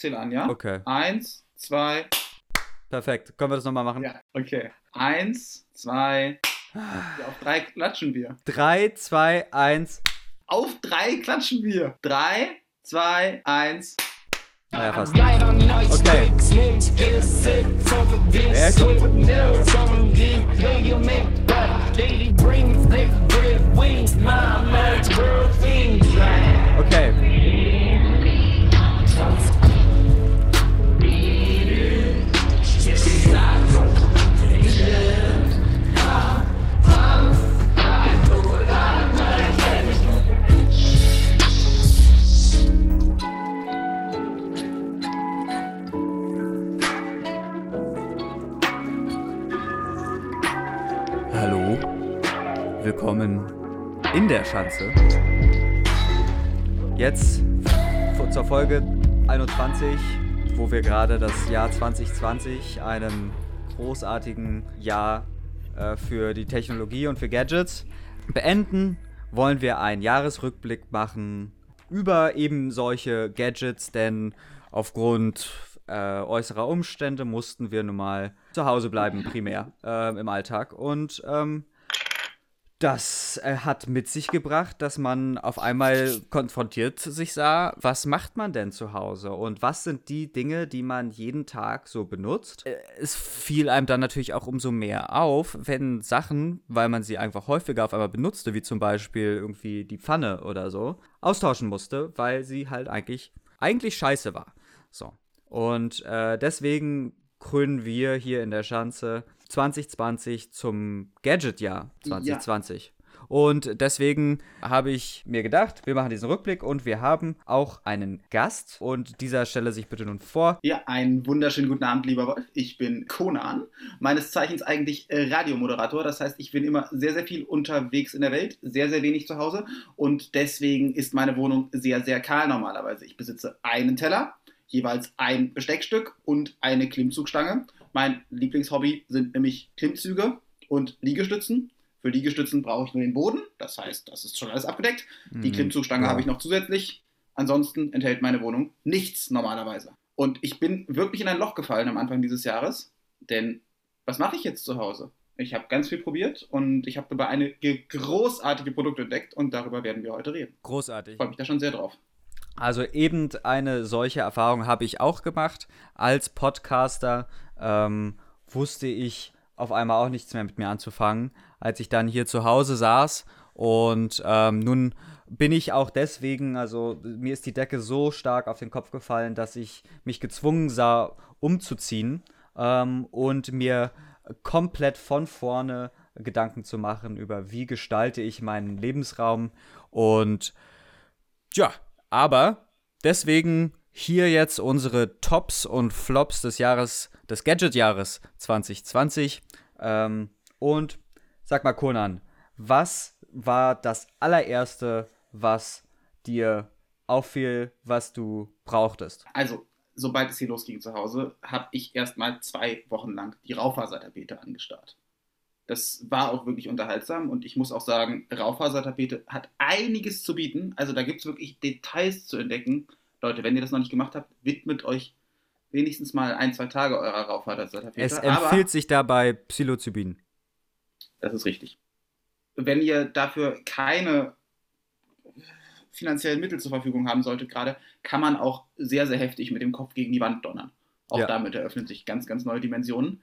zähle an, ja? Okay. Eins, zwei. Perfekt. Können wir das nochmal machen? Ja, okay. Eins, zwei. Ja, auf drei klatschen wir. 3, 2, 1. Auf drei klatschen wir. Drei, zwei, eins. Naja, fast. Okay. Gut. Okay. Willkommen in der Schanze. Jetzt zur Folge 21, wo wir gerade das Jahr 2020, einem großartigen Jahr äh, für die Technologie und für Gadgets, beenden, wollen wir einen Jahresrückblick machen über eben solche Gadgets, denn aufgrund äh, äußerer Umstände mussten wir nun mal zu Hause bleiben, primär ähm, im Alltag. Und ähm, das äh, hat mit sich gebracht, dass man auf einmal konfrontiert sich sah, was macht man denn zu Hause und was sind die Dinge, die man jeden Tag so benutzt. Äh, Es fiel einem dann natürlich auch umso mehr auf, wenn Sachen, weil man sie einfach häufiger auf einmal benutzte, wie zum Beispiel irgendwie die Pfanne oder so, austauschen musste, weil sie halt eigentlich, eigentlich scheiße war. So. Und äh, deswegen krönen wir hier in der Schanze 2020 zum Gadget-Jahr 2020. Und deswegen habe ich mir gedacht, wir machen diesen Rückblick und wir haben auch einen Gast. Und dieser stelle sich bitte nun vor. Ja, einen wunderschönen guten Abend, lieber Wolf. Ich bin Conan, meines Zeichens eigentlich äh, Radiomoderator. Das heißt, ich bin immer sehr, sehr viel unterwegs in der Welt, sehr, sehr wenig zu Hause. Und deswegen ist meine Wohnung sehr, sehr kahl normalerweise. Ich besitze einen Teller, jeweils ein Besteckstück und eine Klimmzugstange. Mein Lieblingshobby sind nämlich Klimmzüge und Liegestützen. Für Liegestützen brauche ich nur den Boden, das heißt, das ist schon alles abgedeckt. Die Mhm, Klimmzugstange ja. habe ich noch zusätzlich. Ansonsten enthält meine Wohnung nichts normalerweise. Und ich bin wirklich in ein Loch gefallen am Anfang dieses Jahres, denn was mache ich jetzt zu Hause? Ich habe ganz viel probiert und ich habe dabei eine ge- großartige Produkt entdeckt und darüber werden wir heute reden. Großartig. Ich freue mich da schon sehr drauf. Also eben eine solche Erfahrung habe ich auch gemacht. Als Podcaster ähm, wusste ich auf einmal auch nichts mehr mit mir anzufangen, als ich dann hier zu Hause saß. Und ähm, nun bin ich auch deswegen, also mir ist die Decke so stark auf den Kopf gefallen, dass ich mich gezwungen sah, umzuziehen ähm, und mir komplett von vorne Gedanken zu machen über, wie gestalte ich meinen Lebensraum und ja, aber deswegen hier jetzt unsere Tops und Flops des Jahres, des Gadget-Jahres 2020. Ähm, und sag mal, Conan, was war das allererste, was dir auffiel, was du brauchtest? Also, sobald es hier losging zu Hause, habe ich erstmal zwei Wochen lang die Raufasertapete angestarrt. Das war auch wirklich unterhaltsam und ich muss auch sagen, Raufasertapete hat einiges zu bieten. Also da gibt es wirklich Details zu entdecken. Leute, wenn ihr das noch nicht gemacht habt, widmet euch wenigstens mal ein, zwei Tage eurer Raufasertapete. Es empfiehlt sich dabei Psilocybin. Das ist richtig. Wenn ihr dafür keine finanziellen Mittel zur Verfügung haben solltet, gerade, kann man auch sehr, sehr heftig mit dem Kopf gegen die Wand donnern. Auch Ja. damit eröffnen sich ganz, ganz neue Dimensionen.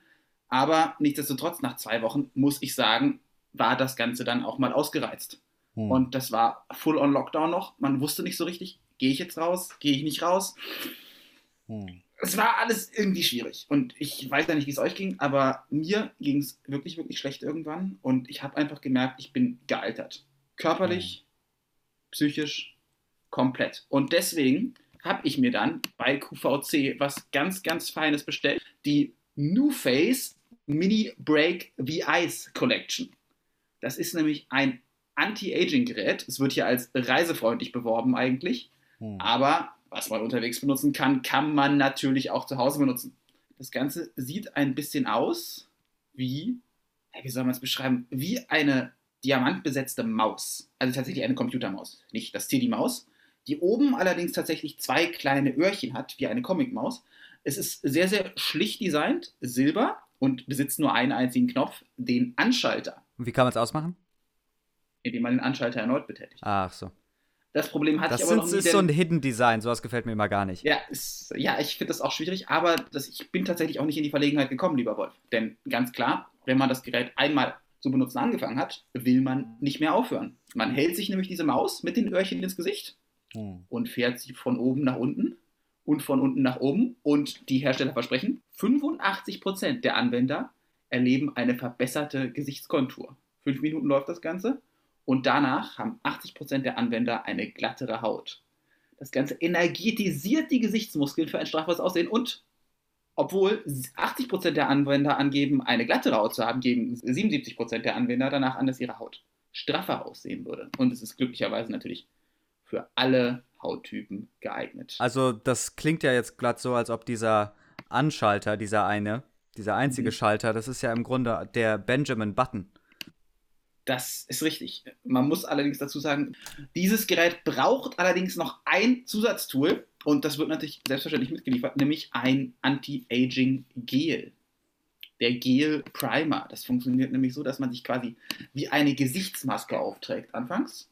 Aber nichtsdestotrotz, nach zwei Wochen, muss ich sagen, war das Ganze dann auch mal ausgereizt. Hm. Und das war full on Lockdown noch. Man wusste nicht so richtig, gehe ich jetzt raus, gehe ich nicht raus. Hm. Es war alles irgendwie schwierig. Und ich weiß ja nicht, wie es euch ging, aber mir ging es wirklich, wirklich schlecht irgendwann. Und ich habe einfach gemerkt, ich bin gealtert. Körperlich, psychisch, komplett. Und deswegen habe ich mir dann bei QVC was ganz, ganz Feines bestellt. Die New Face Mini Break The Ice Collection. Das ist nämlich ein Anti-Aging-Gerät. Es wird hier als reisefreundlich beworben eigentlich. Hm. Aber was man unterwegs benutzen kann, kann man natürlich auch zu Hause benutzen. Das Ganze sieht ein bisschen aus wie, wie soll man es beschreiben, wie eine diamantbesetzte Maus. Also tatsächlich eine Computermaus, nicht das CD-Maus. die oben allerdings tatsächlich zwei kleine Öhrchen hat, wie eine Comicmaus. Es ist sehr, sehr schlicht designt, silber und besitzt nur einen einzigen Knopf, den Anschalter. Und wie kann man es ausmachen? Indem man den Anschalter erneut betätigt. Ach so. Das Problem hatte Das ich aber sind, noch nie. ist so ein Hidden Design, sowas gefällt mir immer gar nicht. Ja, ist, ja ich finde das auch schwierig, aber das, ich bin tatsächlich auch nicht in die Verlegenheit gekommen, lieber Wolf. Denn ganz klar, wenn man das Gerät einmal zu benutzen angefangen hat, will man nicht mehr aufhören. Man hält sich nämlich diese Maus mit den Öhrchen ins Gesicht Hm. und fährt sie von oben nach unten und von unten nach oben. Und die Hersteller versprechen, 85% der Anwender erleben eine verbesserte Gesichtskontur. Fünf Minuten läuft das Ganze und danach haben 80% der Anwender eine glattere Haut. Das Ganze energetisiert die Gesichtsmuskeln für ein strafbares Aussehen und obwohl 80% der Anwender angeben, eine glattere Haut zu haben, geben 77% der Anwender danach an, dass ihre Haut straffer aussehen würde. Und es ist glücklicherweise natürlich für alle Hauttypen geeignet. Also, das klingt ja jetzt glatt so, als ob dieser Anschalter, dieser eine, dieser einzige Mhm. Schalter, das ist ja im Grunde der Benjamin Button. Das ist richtig. Man muss allerdings dazu sagen, dieses Gerät braucht allerdings noch ein Zusatztool und das wird natürlich selbstverständlich mitgeliefert, nämlich ein Anti-Aging-Gel. Der Gel Primer. Das funktioniert nämlich so, dass man sich quasi wie eine Gesichtsmaske aufträgt anfangs.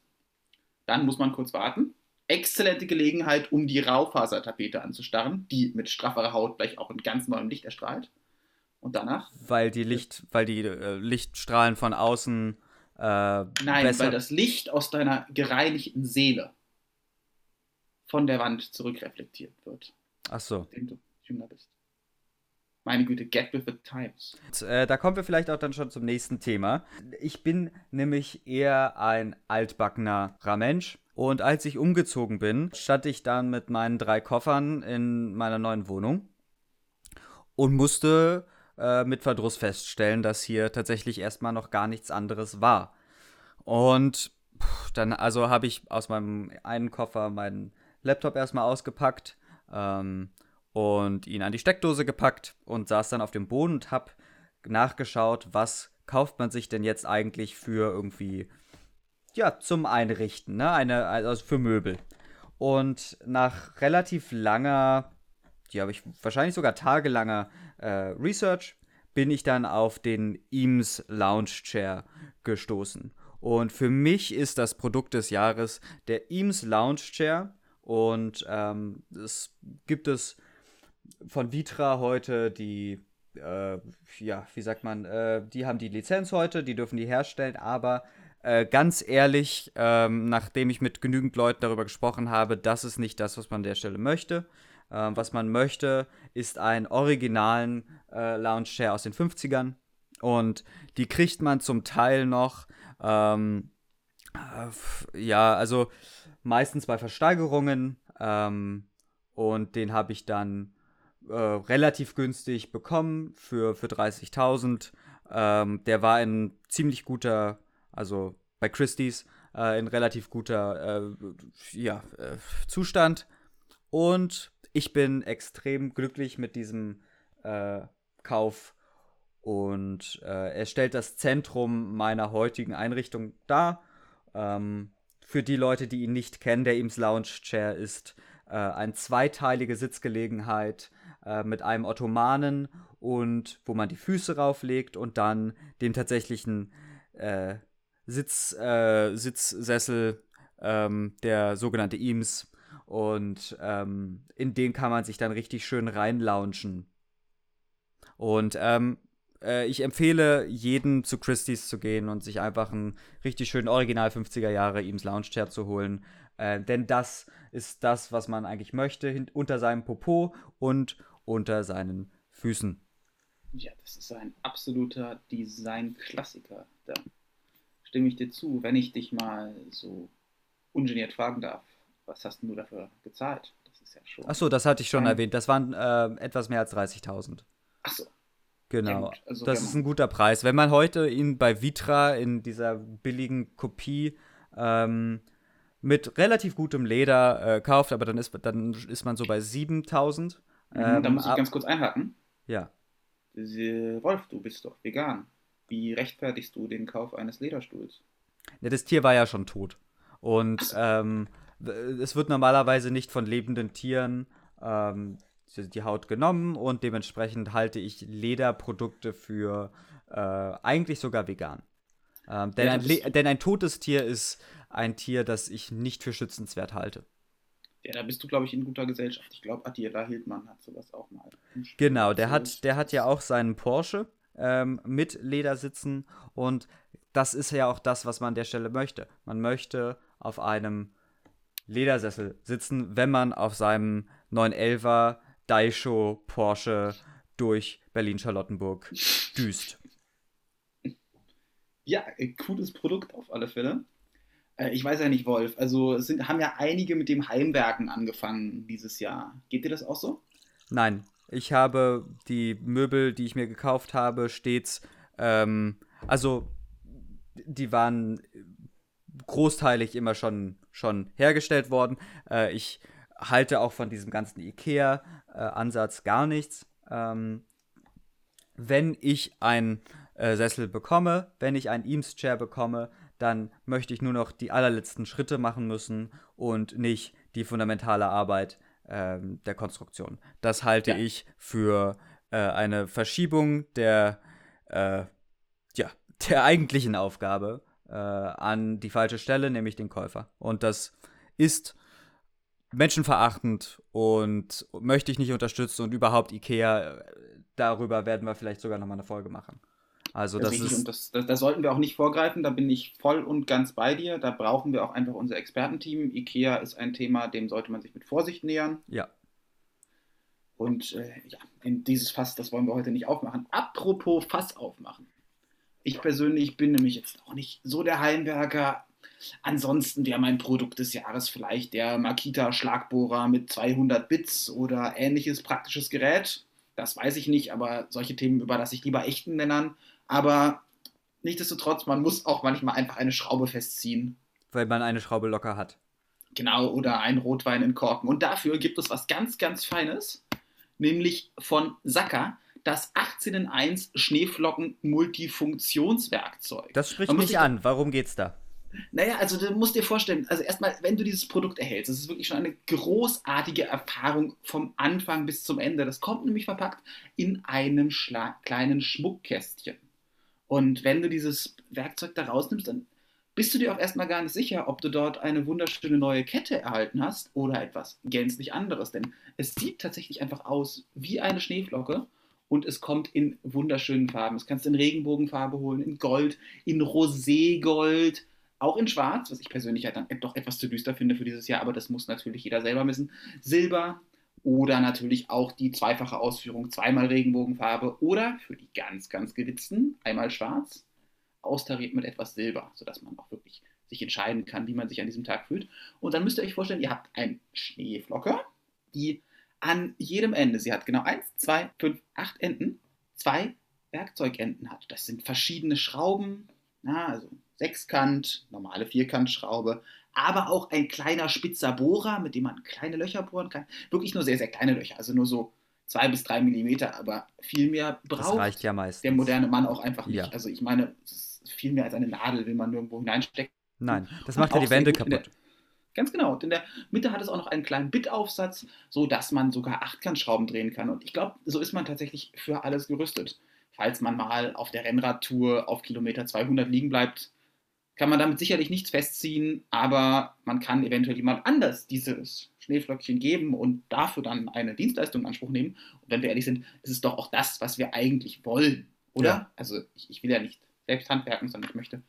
Dann muss man kurz warten. Exzellente Gelegenheit, um die Raufasertapete anzustarren, die mit strafferer Haut gleich auch in ganz neuem Licht erstrahlt. Und danach Weil die Licht, weil die äh, Lichtstrahlen von außen äh, Nein, weil das Licht aus deiner gereinigten Seele von der Wand zurückreflektiert wird, Ach so. indem du jünger bist. Meine Güte, get with the times. Und, äh, da kommen wir vielleicht auch dann schon zum nächsten Thema. Ich bin nämlich eher ein altbackener Mensch. Und als ich umgezogen bin, stand ich dann mit meinen drei Koffern in meiner neuen Wohnung und musste äh, mit Verdruss feststellen, dass hier tatsächlich erstmal noch gar nichts anderes war. Und dann, also habe ich aus meinem einen Koffer meinen Laptop erstmal ausgepackt ähm, und ihn an die Steckdose gepackt und saß dann auf dem Boden und habe nachgeschaut, was kauft man sich denn jetzt eigentlich für irgendwie, ja, zum Einrichten, ne? Eine, also für Möbel. Und nach relativ langer, die habe ich wahrscheinlich sogar tagelanger äh, Research, bin ich dann auf den Eames Lounge Chair gestoßen. Und für mich ist das Produkt des Jahres der Eames Lounge Chair. Und ähm, es gibt es von Vitra heute die, äh, ja, wie sagt man, äh, die haben die Lizenz heute, die dürfen die herstellen, aber äh, ganz ehrlich, ähm, nachdem ich mit genügend Leuten darüber gesprochen habe, das ist nicht das, was man an der Stelle möchte. Ähm, was man möchte, ist einen originalen äh, Lounge Chair aus den 50ern. Und die kriegt man zum Teil noch, ähm, äh, ja, also meistens bei Versteigerungen. Ähm, und den habe ich dann äh, relativ günstig bekommen für, für 30.000. Ähm, der war in ziemlich guter, also bei Christie's, äh, in relativ guter äh, ja, äh, Zustand. Und ich bin extrem glücklich mit diesem äh, Kauf. Und er stellt das Zentrum meiner heutigen Einrichtung dar. Ähm, für die Leute, die ihn nicht kennen, der Eames Lounge Chair ist eine zweiteilige Sitzgelegenheit äh, mit einem Ottomanen und wo man die Füße rauflegt und dann dem tatsächlichen äh, Sitz, äh, Sitzsessel, ähm, der sogenannte Eames. Und ähm, in den kann man sich dann richtig schön reinlaunchen. Und ähm, äh, ich empfehle jedem zu Christie's zu gehen und sich einfach einen richtig schönen Original 50er Jahre Eames Lounge Chair zu holen. Äh, denn das ist das, was man eigentlich möchte, unter seinem Popo und unter seinen Füßen. Ja, das ist ein absoluter Design-Klassiker. Da stimme ich dir zu, wenn ich dich mal so ungeniert fragen darf. Was hast du dafür gezahlt? Das ist ja schon. Achso, das hatte ich schon erwähnt. Das waren äh, etwas mehr als 30.000. Ach so. Ja, Genau. gut. Also, das ist ein guter Preis. Wenn man heute ihn bei Vitra in dieser billigen Kopie ähm, mit relativ gutem Leder äh, kauft, aber dann ist, dann ist man so bei 7000. Mhm, da Ähm, muss ich ganz kurz einhaken. ja. Wolf, du bist doch vegan. Wie rechtfertigst du den Kauf eines Lederstuhls? ja, das Tier war ja schon tot. Und ähm, es wird normalerweise nicht von lebenden Tieren ähm, die Haut genommen und dementsprechend halte ich Lederprodukte für äh, eigentlich sogar vegan. Ähm, denn, ja, ein denn ein totes Tier ist ein Tier, das ich nicht für schützenswert halte. Ja, da bist du, glaube ich, in guter Gesellschaft. Ich glaube, Attila Hildmann hat sowas auch mal. Genau, der hat, der hat ja auch seinen Porsche ähm, mit Ledersitzen und das ist ja auch das, was man an der Stelle möchte. Man möchte auf einem Ledersessel sitzen, wenn man auf seinem 911er Daisho Porsche durch Berlin-Charlottenburg düst. Ja, cooles Produkt auf alle Fälle. Äh, ich weiß ja nicht, Wolf. Also es sind, haben ja einige mit dem Heimwerken angefangen dieses Jahr. Geht dir das auch so? Nein. Ich habe die Möbel, die ich mir gekauft habe, stets, ähm, also die waren großteilig immer schon, schon hergestellt worden. Äh, ich halte auch von diesem ganzen IKEA-Ansatz gar nichts. Ähm, wenn ich ein äh, Sessel bekomme, wenn ich ein Eames-Chair bekomme, dann möchte ich nur noch die allerletzten Schritte machen müssen und nicht die fundamentale Arbeit ähm, der Konstruktion. Das halte ja. ich für äh, eine Verschiebung der, äh, ja, der eigentlichen Aufgabe äh, an die falsche Stelle, nämlich den Käufer. Und das ist menschenverachtend und möchte ich nicht unterstützen und überhaupt Ikea, äh, darüber werden wir vielleicht sogar nochmal eine Folge machen. Also das, das ist. Das, das, das, sollten wir auch nicht vorgreifen, da bin ich voll und ganz bei dir. Da brauchen wir auch einfach unser Expertenteam. IKEA ist ein Thema, dem sollte man sich mit Vorsicht nähern. Ja. Und äh, ja, in dieses Fass, das wollen wir heute nicht aufmachen. Apropos Fass aufmachen. Ich persönlich bin nämlich jetzt auch nicht so der Heimwerker. Ansonsten wäre mein Produkt des Jahres vielleicht der Makita Schlagbohrer mit 200 Bits oder ähnliches praktisches Gerät. Das weiß ich nicht, aber solche Themen überlasse ich lieber echten Männern. Aber nichtsdestotrotz, man muss auch manchmal einfach eine Schraube festziehen. Weil man eine Schraube locker hat. Genau, oder einen Rotwein in Korken. Und dafür gibt es was ganz, ganz Feines, nämlich von Saka, das 18 in 1 Schneeflocken Multifunktionswerkzeug. Das spricht mich an. Warum geht's da? Naja, also du musst dir vorstellen, also erstmal, wenn du dieses Produkt erhältst, das ist wirklich schon eine großartige Erfahrung vom Anfang bis zum Ende. Das kommt nämlich verpackt in einem Schla kleinen Schmuckkästchen. Und wenn du dieses Werkzeug da rausnimmst, dann bist du dir auch erstmal gar nicht sicher, ob du dort eine wunderschöne neue Kette erhalten hast oder etwas gänzlich anderes. Denn es sieht tatsächlich einfach aus wie eine Schneeflocke und es kommt in wunderschönen Farben. Es kannst du in Regenbogenfarbe holen, in Gold, in Roségold, auch in Schwarz, was ich persönlich halt dann doch etwas zu düster finde für dieses Jahr, aber das muss natürlich jeder selber wissen. Silber, oder natürlich auch die zweifache Ausführung, zweimal Regenbogenfarbe oder für die ganz, ganz gewitzten, einmal schwarz, austariert mit etwas Silber, sodass man auch wirklich sich entscheiden kann, wie man sich an diesem Tag fühlt. Und dann müsst ihr euch vorstellen, ihr habt eine Schneeflocke, die an jedem Ende, sie hat genau 1, 2, 5, 8 Enden, zwei Werkzeugenden hat. Das sind verschiedene Schrauben, na, also Sechskant, normale Vierkantschraube, aber auch ein kleiner spitzer Bohrer, mit dem man kleine Löcher bohren kann. Wirklich nur sehr, sehr kleine Löcher, also nur so zwei bis drei Millimeter, aber viel mehr braucht ja der moderne Mann auch einfach nicht. Ja. Also ich meine, viel mehr als eine Nadel will man nirgendwo hineinstecken. Nein, das macht ja die Wände kaputt. Der, ganz genau. Und in der Mitte hat es auch noch einen kleinen Bitaufsatz, so dass man sogar Achtkantschrauben drehen kann. Und ich glaube, so ist man tatsächlich für alles gerüstet. Falls man mal auf der Rennradtour auf Kilometer 200 liegen bleibt, kann man damit sicherlich nichts festziehen, aber man kann eventuell jemand anders dieses Schneeflöckchen geben und dafür dann eine Dienstleistung in Anspruch nehmen. Und wenn wir ehrlich sind, ist es doch auch das, was wir eigentlich wollen, oder? Ja. Also ich, ich will ja nicht selbst handwerken, sondern ich möchte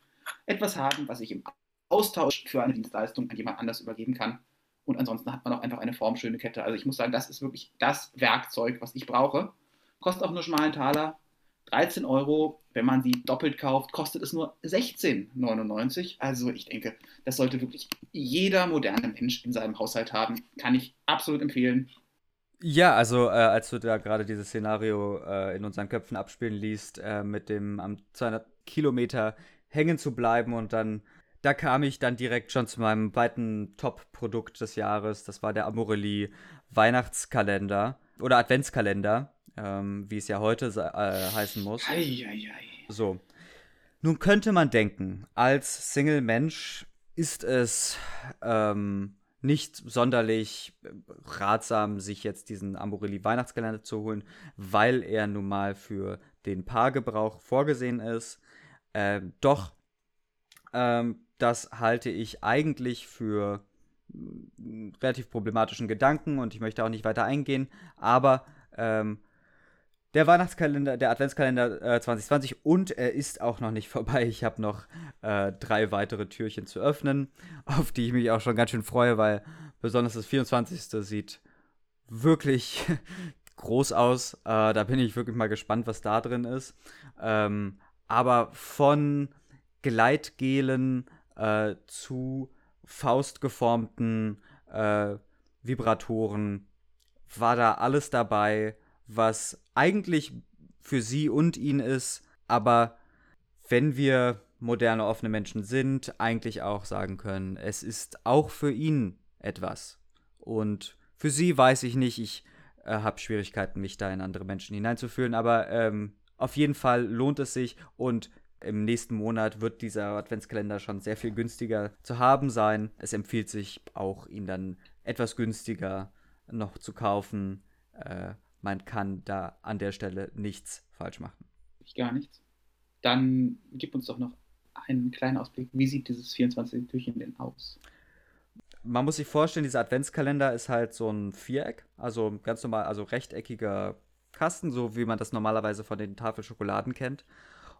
etwas haben, was ich im Austausch für eine Dienstleistung an jemand anders übergeben kann. Und ansonsten hat man auch einfach eine formschöne Kette. Also ich muss sagen, das ist wirklich das Werkzeug, was ich brauche. Kostet auch nur schmalen Taler. 13 Euro, wenn man sie doppelt kauft, kostet es nur 16,99. Also ich denke, das sollte wirklich jeder moderne Mensch in seinem Haushalt haben. Kann ich absolut empfehlen. Ja, also äh, als du da gerade dieses Szenario äh, in unseren Köpfen abspielen liest, äh, mit dem am 200 Kilometer hängen zu bleiben und dann, da kam ich dann direkt schon zu meinem zweiten Top-Produkt des Jahres. Das war der Amorelli Weihnachtskalender oder Adventskalender ähm, wie es ja heute äh, heißen muss. Ei, ei, ei. So. Nun könnte man denken, als Single-Mensch ist es ähm, nicht sonderlich äh, ratsam, sich jetzt diesen Amorelli Weihnachtskalender zu holen, weil er nun mal für den Paargebrauch vorgesehen ist. Ähm, doch, ähm, das halte ich eigentlich für mm, relativ problematischen Gedanken und ich möchte auch nicht weiter eingehen, aber ähm, der Weihnachtskalender, der Adventskalender äh, 2020 und er ist auch noch nicht vorbei. Ich habe noch äh, drei weitere Türchen zu öffnen, auf die ich mich auch schon ganz schön freue, weil besonders das 24. sieht wirklich groß aus. Äh, da bin ich wirklich mal gespannt, was da drin ist. Ähm, aber von Gleitgelen äh, zu faustgeformten äh, Vibratoren war da alles dabei was eigentlich für sie und ihn ist, aber wenn wir moderne offene Menschen sind, eigentlich auch sagen können, es ist auch für ihn etwas. Und für sie weiß ich nicht, ich äh, habe Schwierigkeiten, mich da in andere Menschen hineinzufühlen, aber ähm, auf jeden Fall lohnt es sich und im nächsten Monat wird dieser Adventskalender schon sehr viel günstiger zu haben sein. Es empfiehlt sich auch, ihn dann etwas günstiger noch zu kaufen. Äh, man kann da an der Stelle nichts falsch machen. Gar nichts. Dann gib uns doch noch einen kleinen Ausblick. Wie sieht dieses 24. Türchen denn aus? Man muss sich vorstellen, dieser Adventskalender ist halt so ein Viereck, also ganz normal, also rechteckiger Kasten, so wie man das normalerweise von den Tafelschokoladen kennt.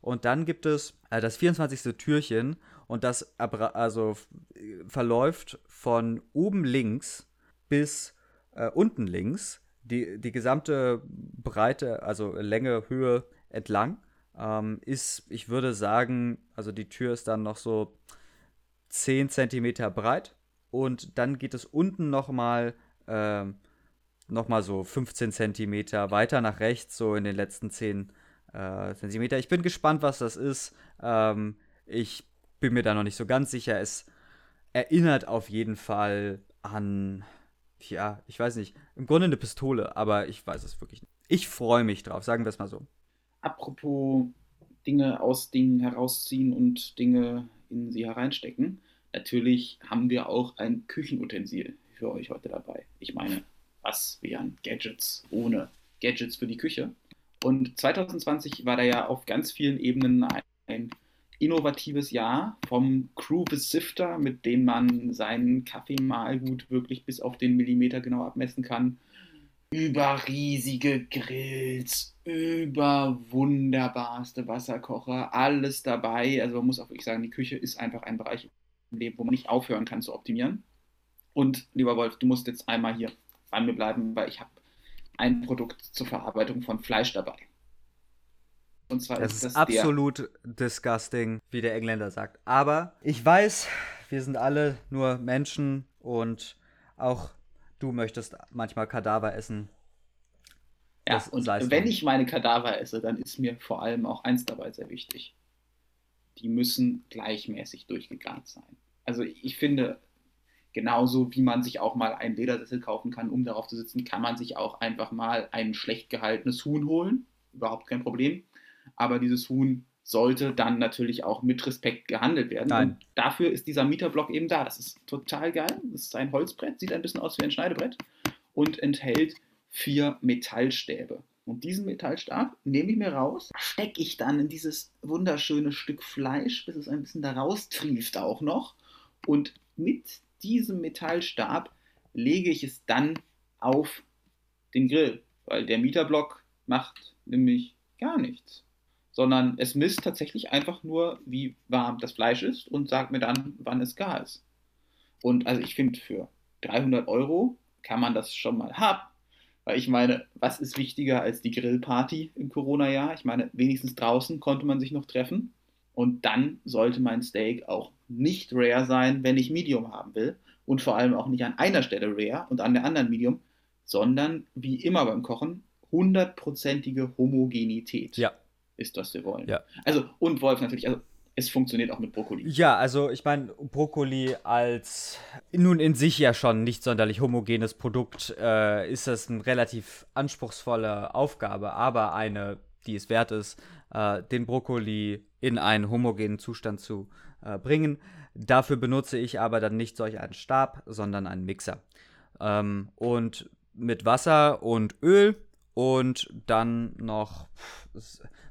Und dann gibt es äh, das 24. Türchen und das also verläuft von oben links bis äh, unten links die, die gesamte Breite, also Länge, Höhe entlang, ähm, ist, ich würde sagen, also die Tür ist dann noch so 10 cm breit und dann geht es unten nochmal äh, noch so 15 cm weiter nach rechts, so in den letzten 10 äh, cm. Ich bin gespannt, was das ist. Ähm, ich bin mir da noch nicht so ganz sicher. Es erinnert auf jeden Fall an ja, ich weiß nicht, im Grunde eine Pistole, aber ich weiß es wirklich nicht. Ich freue mich drauf, sagen wir es mal so. Apropos Dinge aus Dingen herausziehen und Dinge in sie hereinstecken. Natürlich haben wir auch ein Küchenutensil für euch heute dabei. Ich meine, was wären Gadgets ohne Gadgets für die Küche? Und 2020 war da ja auf ganz vielen Ebenen ein, ein innovatives Jahr vom Crew bis Sifter, mit dem man seinen Kaffeemalgut wirklich bis auf den Millimeter genau abmessen kann, über riesige Grills, über wunderbarste Wasserkocher, alles dabei. Also man muss auch wirklich sagen, die Küche ist einfach ein Bereich im Leben, wo man nicht aufhören kann zu optimieren. Und lieber Wolf, du musst jetzt einmal hier bei mir bleiben, weil ich habe ein Produkt zur Verarbeitung von Fleisch dabei. Und zwar das ist das absolut der. disgusting, wie der Engländer sagt. Aber ich weiß, wir sind alle nur Menschen und auch du möchtest manchmal Kadaver essen. Ja, das und wenn ich meine Kadaver esse, dann ist mir vor allem auch eins dabei sehr wichtig. Die müssen gleichmäßig durchgegart sein. Also ich finde, genauso wie man sich auch mal einen Ledersessel kaufen kann, um darauf zu sitzen, kann man sich auch einfach mal ein schlecht gehaltenes Huhn holen. Überhaupt kein Problem aber dieses Huhn sollte dann natürlich auch mit Respekt gehandelt werden. Nein. Und dafür ist dieser Mieterblock eben da. Das ist total geil. Das ist ein Holzbrett, sieht ein bisschen aus wie ein Schneidebrett und enthält vier Metallstäbe. Und diesen Metallstab nehme ich mir raus, stecke ich dann in dieses wunderschöne Stück Fleisch, bis es ein bisschen da raustrieft auch noch. Und mit diesem Metallstab lege ich es dann auf den Grill, weil der Mieterblock macht nämlich gar nichts sondern es misst tatsächlich einfach nur, wie warm das Fleisch ist und sagt mir dann, wann es gar ist. Und also ich finde, für 300 Euro kann man das schon mal haben. Weil ich meine, was ist wichtiger als die Grillparty im Corona-Jahr? Ich meine, wenigstens draußen konnte man sich noch treffen. Und dann sollte mein Steak auch nicht rare sein, wenn ich Medium haben will. Und vor allem auch nicht an einer Stelle rare und an der anderen Medium, sondern wie immer beim Kochen, hundertprozentige Homogenität. Ja, ist, was wir wollen. Ja. Also, und Wolf natürlich, also es funktioniert auch mit Brokkoli. Ja, also ich meine, Brokkoli als nun in sich ja schon nicht sonderlich homogenes Produkt äh, ist das eine relativ anspruchsvolle Aufgabe, aber eine, die es wert ist, äh, den Brokkoli in einen homogenen Zustand zu äh, bringen. Dafür benutze ich aber dann nicht solch einen Stab, sondern einen Mixer. Ähm, und mit Wasser und Öl und dann noch,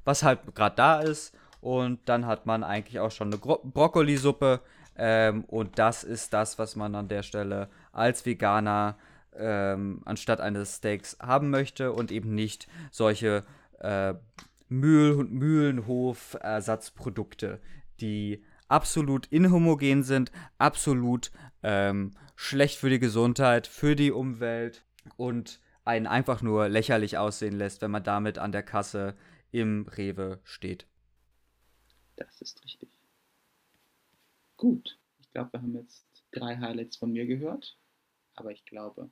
was halt gerade da ist. Und dann hat man eigentlich auch schon eine Gro Brokkolisuppe. Ähm, und das ist das, was man an der Stelle als Veganer ähm, anstatt eines Steaks haben möchte und eben nicht solche äh, Mühl Mühlenhof-Ersatzprodukte, die absolut inhomogen sind, absolut ähm, schlecht für die Gesundheit, für die Umwelt und einen einfach nur lächerlich aussehen lässt, wenn man damit an der Kasse im Rewe steht. Das ist richtig. Gut, ich glaube, wir haben jetzt drei Highlights von mir gehört, aber ich glaube,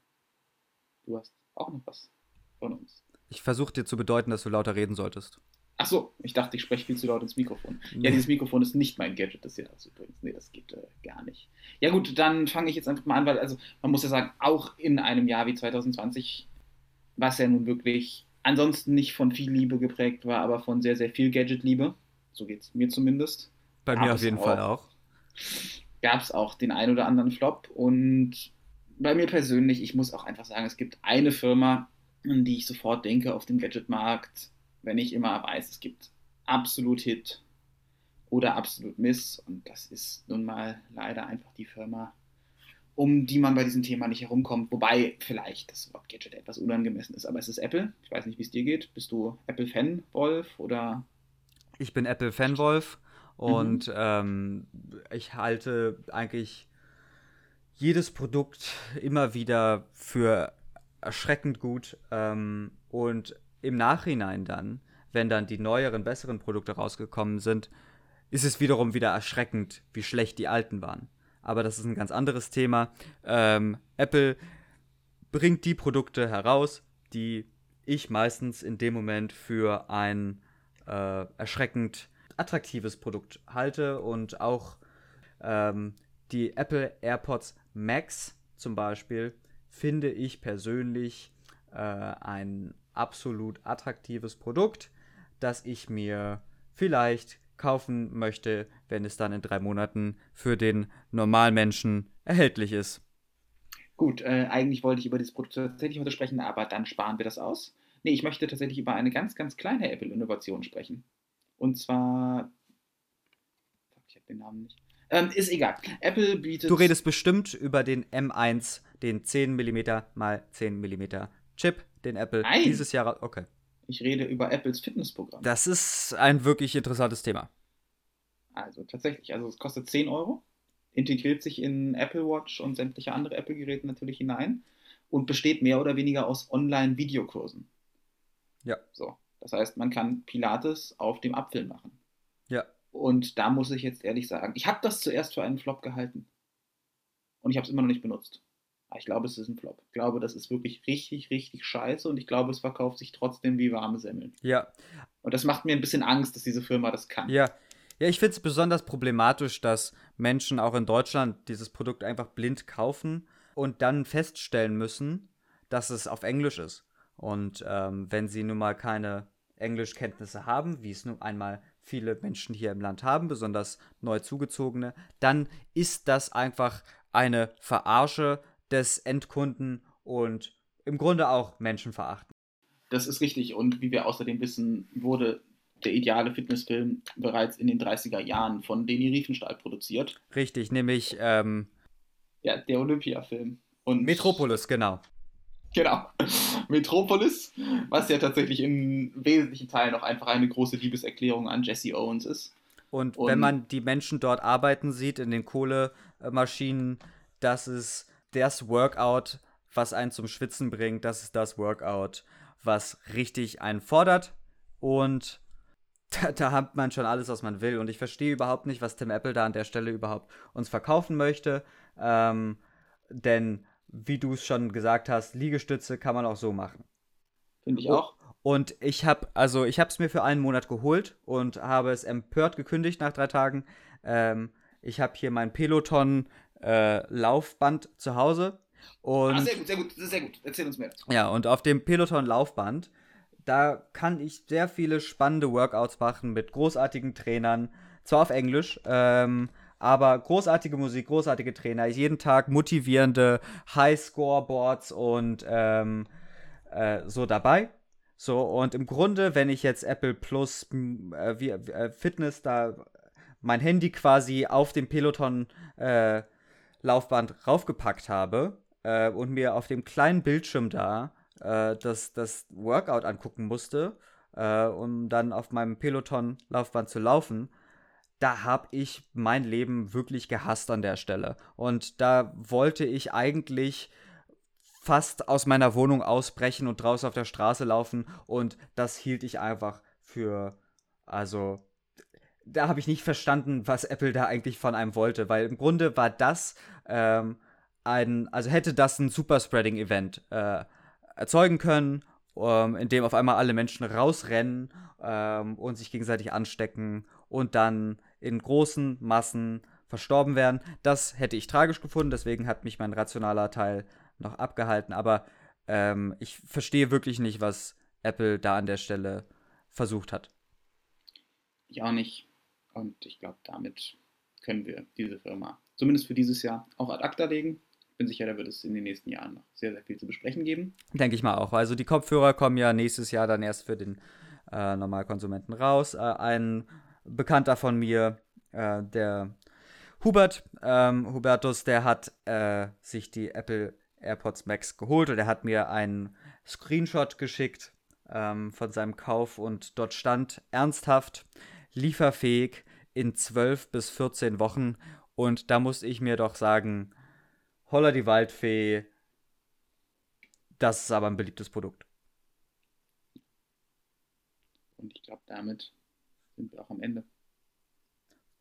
du hast auch noch was von uns. Ich versuche dir zu bedeuten, dass du lauter reden solltest. Ach so, ich dachte, ich spreche viel zu laut ins Mikrofon. Nee. Ja, dieses Mikrofon ist nicht mein Gadget des Jahres übrigens. Nee, das geht äh, gar nicht. Ja gut, dann fange ich jetzt einfach mal an, weil also man muss ja sagen, auch in einem Jahr wie 2020, was ja nun wirklich ansonsten nicht von viel Liebe geprägt war, aber von sehr, sehr viel Gadget-Liebe. So geht es mir zumindest. Bei mir auf jeden auch, Fall auch. Gab es auch den ein oder anderen Flop und bei mir persönlich, ich muss auch einfach sagen, es gibt eine Firma, an die ich sofort denke auf dem Gadget-Markt, wenn ich immer weiß, es gibt absolut Hit oder absolut Miss. Und das ist nun mal leider einfach die Firma, um die man bei diesem Thema nicht herumkommt. Wobei vielleicht das Wort Gadget etwas unangemessen ist, aber es ist Apple. Ich weiß nicht, wie es dir geht. Bist du Apple-Fan, Wolf? Oder? Ich bin Apple-Fan, Wolf. Und mhm. ähm, ich halte eigentlich jedes Produkt immer wieder für erschreckend gut. Ähm, und im Nachhinein dann, wenn dann die neueren, besseren Produkte rausgekommen sind, ist es wiederum wieder erschreckend, wie schlecht die alten waren. Aber das ist ein ganz anderes Thema. Ähm, Apple bringt die Produkte heraus, die ich meistens in dem Moment für ein äh, erschreckend attraktives Produkt halte und auch ähm, die Apple AirPods Max zum Beispiel finde ich persönlich äh, ein absolut attraktives Produkt, das ich mir vielleicht kaufen möchte, wenn es dann in drei Monaten für den Normalmenschen erhältlich ist. Gut, äh, eigentlich wollte ich über dieses Produkt tatsächlich heute sprechen, aber dann sparen wir das aus. Nee, ich möchte tatsächlich über eine ganz, ganz kleine Apple-Innovation sprechen. Und zwar. Ich habe den Namen nicht. Ähm, ist egal. Apple bietet. Du redest bestimmt über den M1, den 10 mm mal 10 mm Chip, den Apple Nein. dieses Jahr. Okay. Ich rede über Apples Fitnessprogramm. Das ist ein wirklich interessantes Thema. Also tatsächlich, also es kostet 10 Euro, integriert sich in Apple Watch und sämtliche andere Apple-Geräte natürlich hinein und besteht mehr oder weniger aus Online-Videokursen. Ja. So. Das heißt, man kann Pilates auf dem Apfel machen. Ja. Und da muss ich jetzt ehrlich sagen, ich habe das zuerst für einen Flop gehalten. Und ich habe es immer noch nicht benutzt. Aber ich glaube, es ist ein Flop. Ich glaube, das ist wirklich richtig, richtig scheiße und ich glaube, es verkauft sich trotzdem wie warme Semmeln. Ja. Und das macht mir ein bisschen Angst, dass diese Firma das kann. Ja. Ja, ich finde es besonders problematisch, dass Menschen auch in Deutschland dieses Produkt einfach blind kaufen und dann feststellen müssen, dass es auf Englisch ist. Und ähm, wenn sie nun mal keine Englischkenntnisse haben, wie es nun einmal viele Menschen hier im Land haben, besonders neu zugezogene, dann ist das einfach eine Verarsche des Endkunden und im Grunde auch menschenverachtend. Das ist richtig und wie wir außerdem wissen, wurde der ideale Fitnessfilm bereits in den 30er Jahren von Leni Riefenstahl produziert. Richtig, nämlich ähm, ja, der Olympia-Film. Metropolis, genau. Genau. Metropolis, was ja tatsächlich in wesentlichen Teilen auch einfach eine große Liebeserklärung an Jesse Owens ist. Und, Und wenn man die Menschen dort arbeiten sieht, in den Kohlemaschinen, das ist das Workout, was einen zum Schwitzen bringt. Das ist das Workout, was richtig einen fordert. Und da, da, hat man schon alles, was man will. Und ich verstehe überhaupt nicht, was Tim Apple da an der Stelle überhaupt uns verkaufen möchte. Ähm, denn, wie du es schon gesagt hast, Liegestütze kann man auch so machen. Finde ich auch. Und ich habe, also ich habe es mir für einen Monat geholt und habe es empört gekündigt nach drei Tagen. Ähm, ich habe hier mein Peloton äh, Laufband zu Hause. Und, ah, sehr gut, sehr gut, sehr gut. Erzähl uns mehr. Ja, und auf dem Peloton Laufband, da kann ich sehr viele spannende Workouts machen mit großartigen Trainern, zwar auf Englisch, ähm, Aber großartige Musik, großartige Trainer, jeden Tag motivierende High-Scoreboards und ähm, äh, so dabei. So, und im Grunde, wenn ich jetzt Apple Plus äh, äh, Fitness da mein Handy quasi auf dem Peloton äh, Laufband raufgepackt habe äh, und mir auf dem kleinen Bildschirm da äh, das, das Workout angucken musste, äh, um dann auf meinem Peloton Laufband zu laufen, da habe ich mein Leben wirklich gehasst an der Stelle. Und da wollte ich eigentlich fast aus meiner Wohnung ausbrechen und draußen auf der Straße laufen. Und das hielt ich einfach für, also, da habe ich nicht verstanden, was Apple da eigentlich von einem wollte, weil im Grunde war das ähm, ein, also hätte das ein Superspreading-Event äh, erzeugen können, ähm, in dem auf einmal alle Menschen rausrennen ähm, und sich gegenseitig anstecken und dann in großen Massen verstorben werden. Das hätte ich tragisch gefunden, deswegen hat mich mein rationaler Teil noch abgehalten. Aber ähm, ich verstehe wirklich nicht, was Apple da an der Stelle versucht hat. Ich auch nicht. Und ich glaube, damit können wir diese Firma zumindest für dieses Jahr auch ad acta legen. Ich bin sicher, da wird es in den nächsten Jahren noch sehr, sehr viel zu besprechen geben. Denke ich mal auch. Also die Kopfhörer kommen ja nächstes Jahr dann erst für den äh, Normalkonsumenten raus. Äh, ein Bekannter von mir, äh, der Hubert, ähm, Hubertus, der hat äh, sich die Apple AirPods Max geholt und er hat mir einen Screenshot geschickt ähm, von seinem Kauf und dort stand ernsthaft lieferfähig in 12 bis 14 Wochen und da musste ich mir doch sagen, holla die Waldfee, das ist aber ein beliebtes Produkt. Und ich glaube, damit sind wir auch am Ende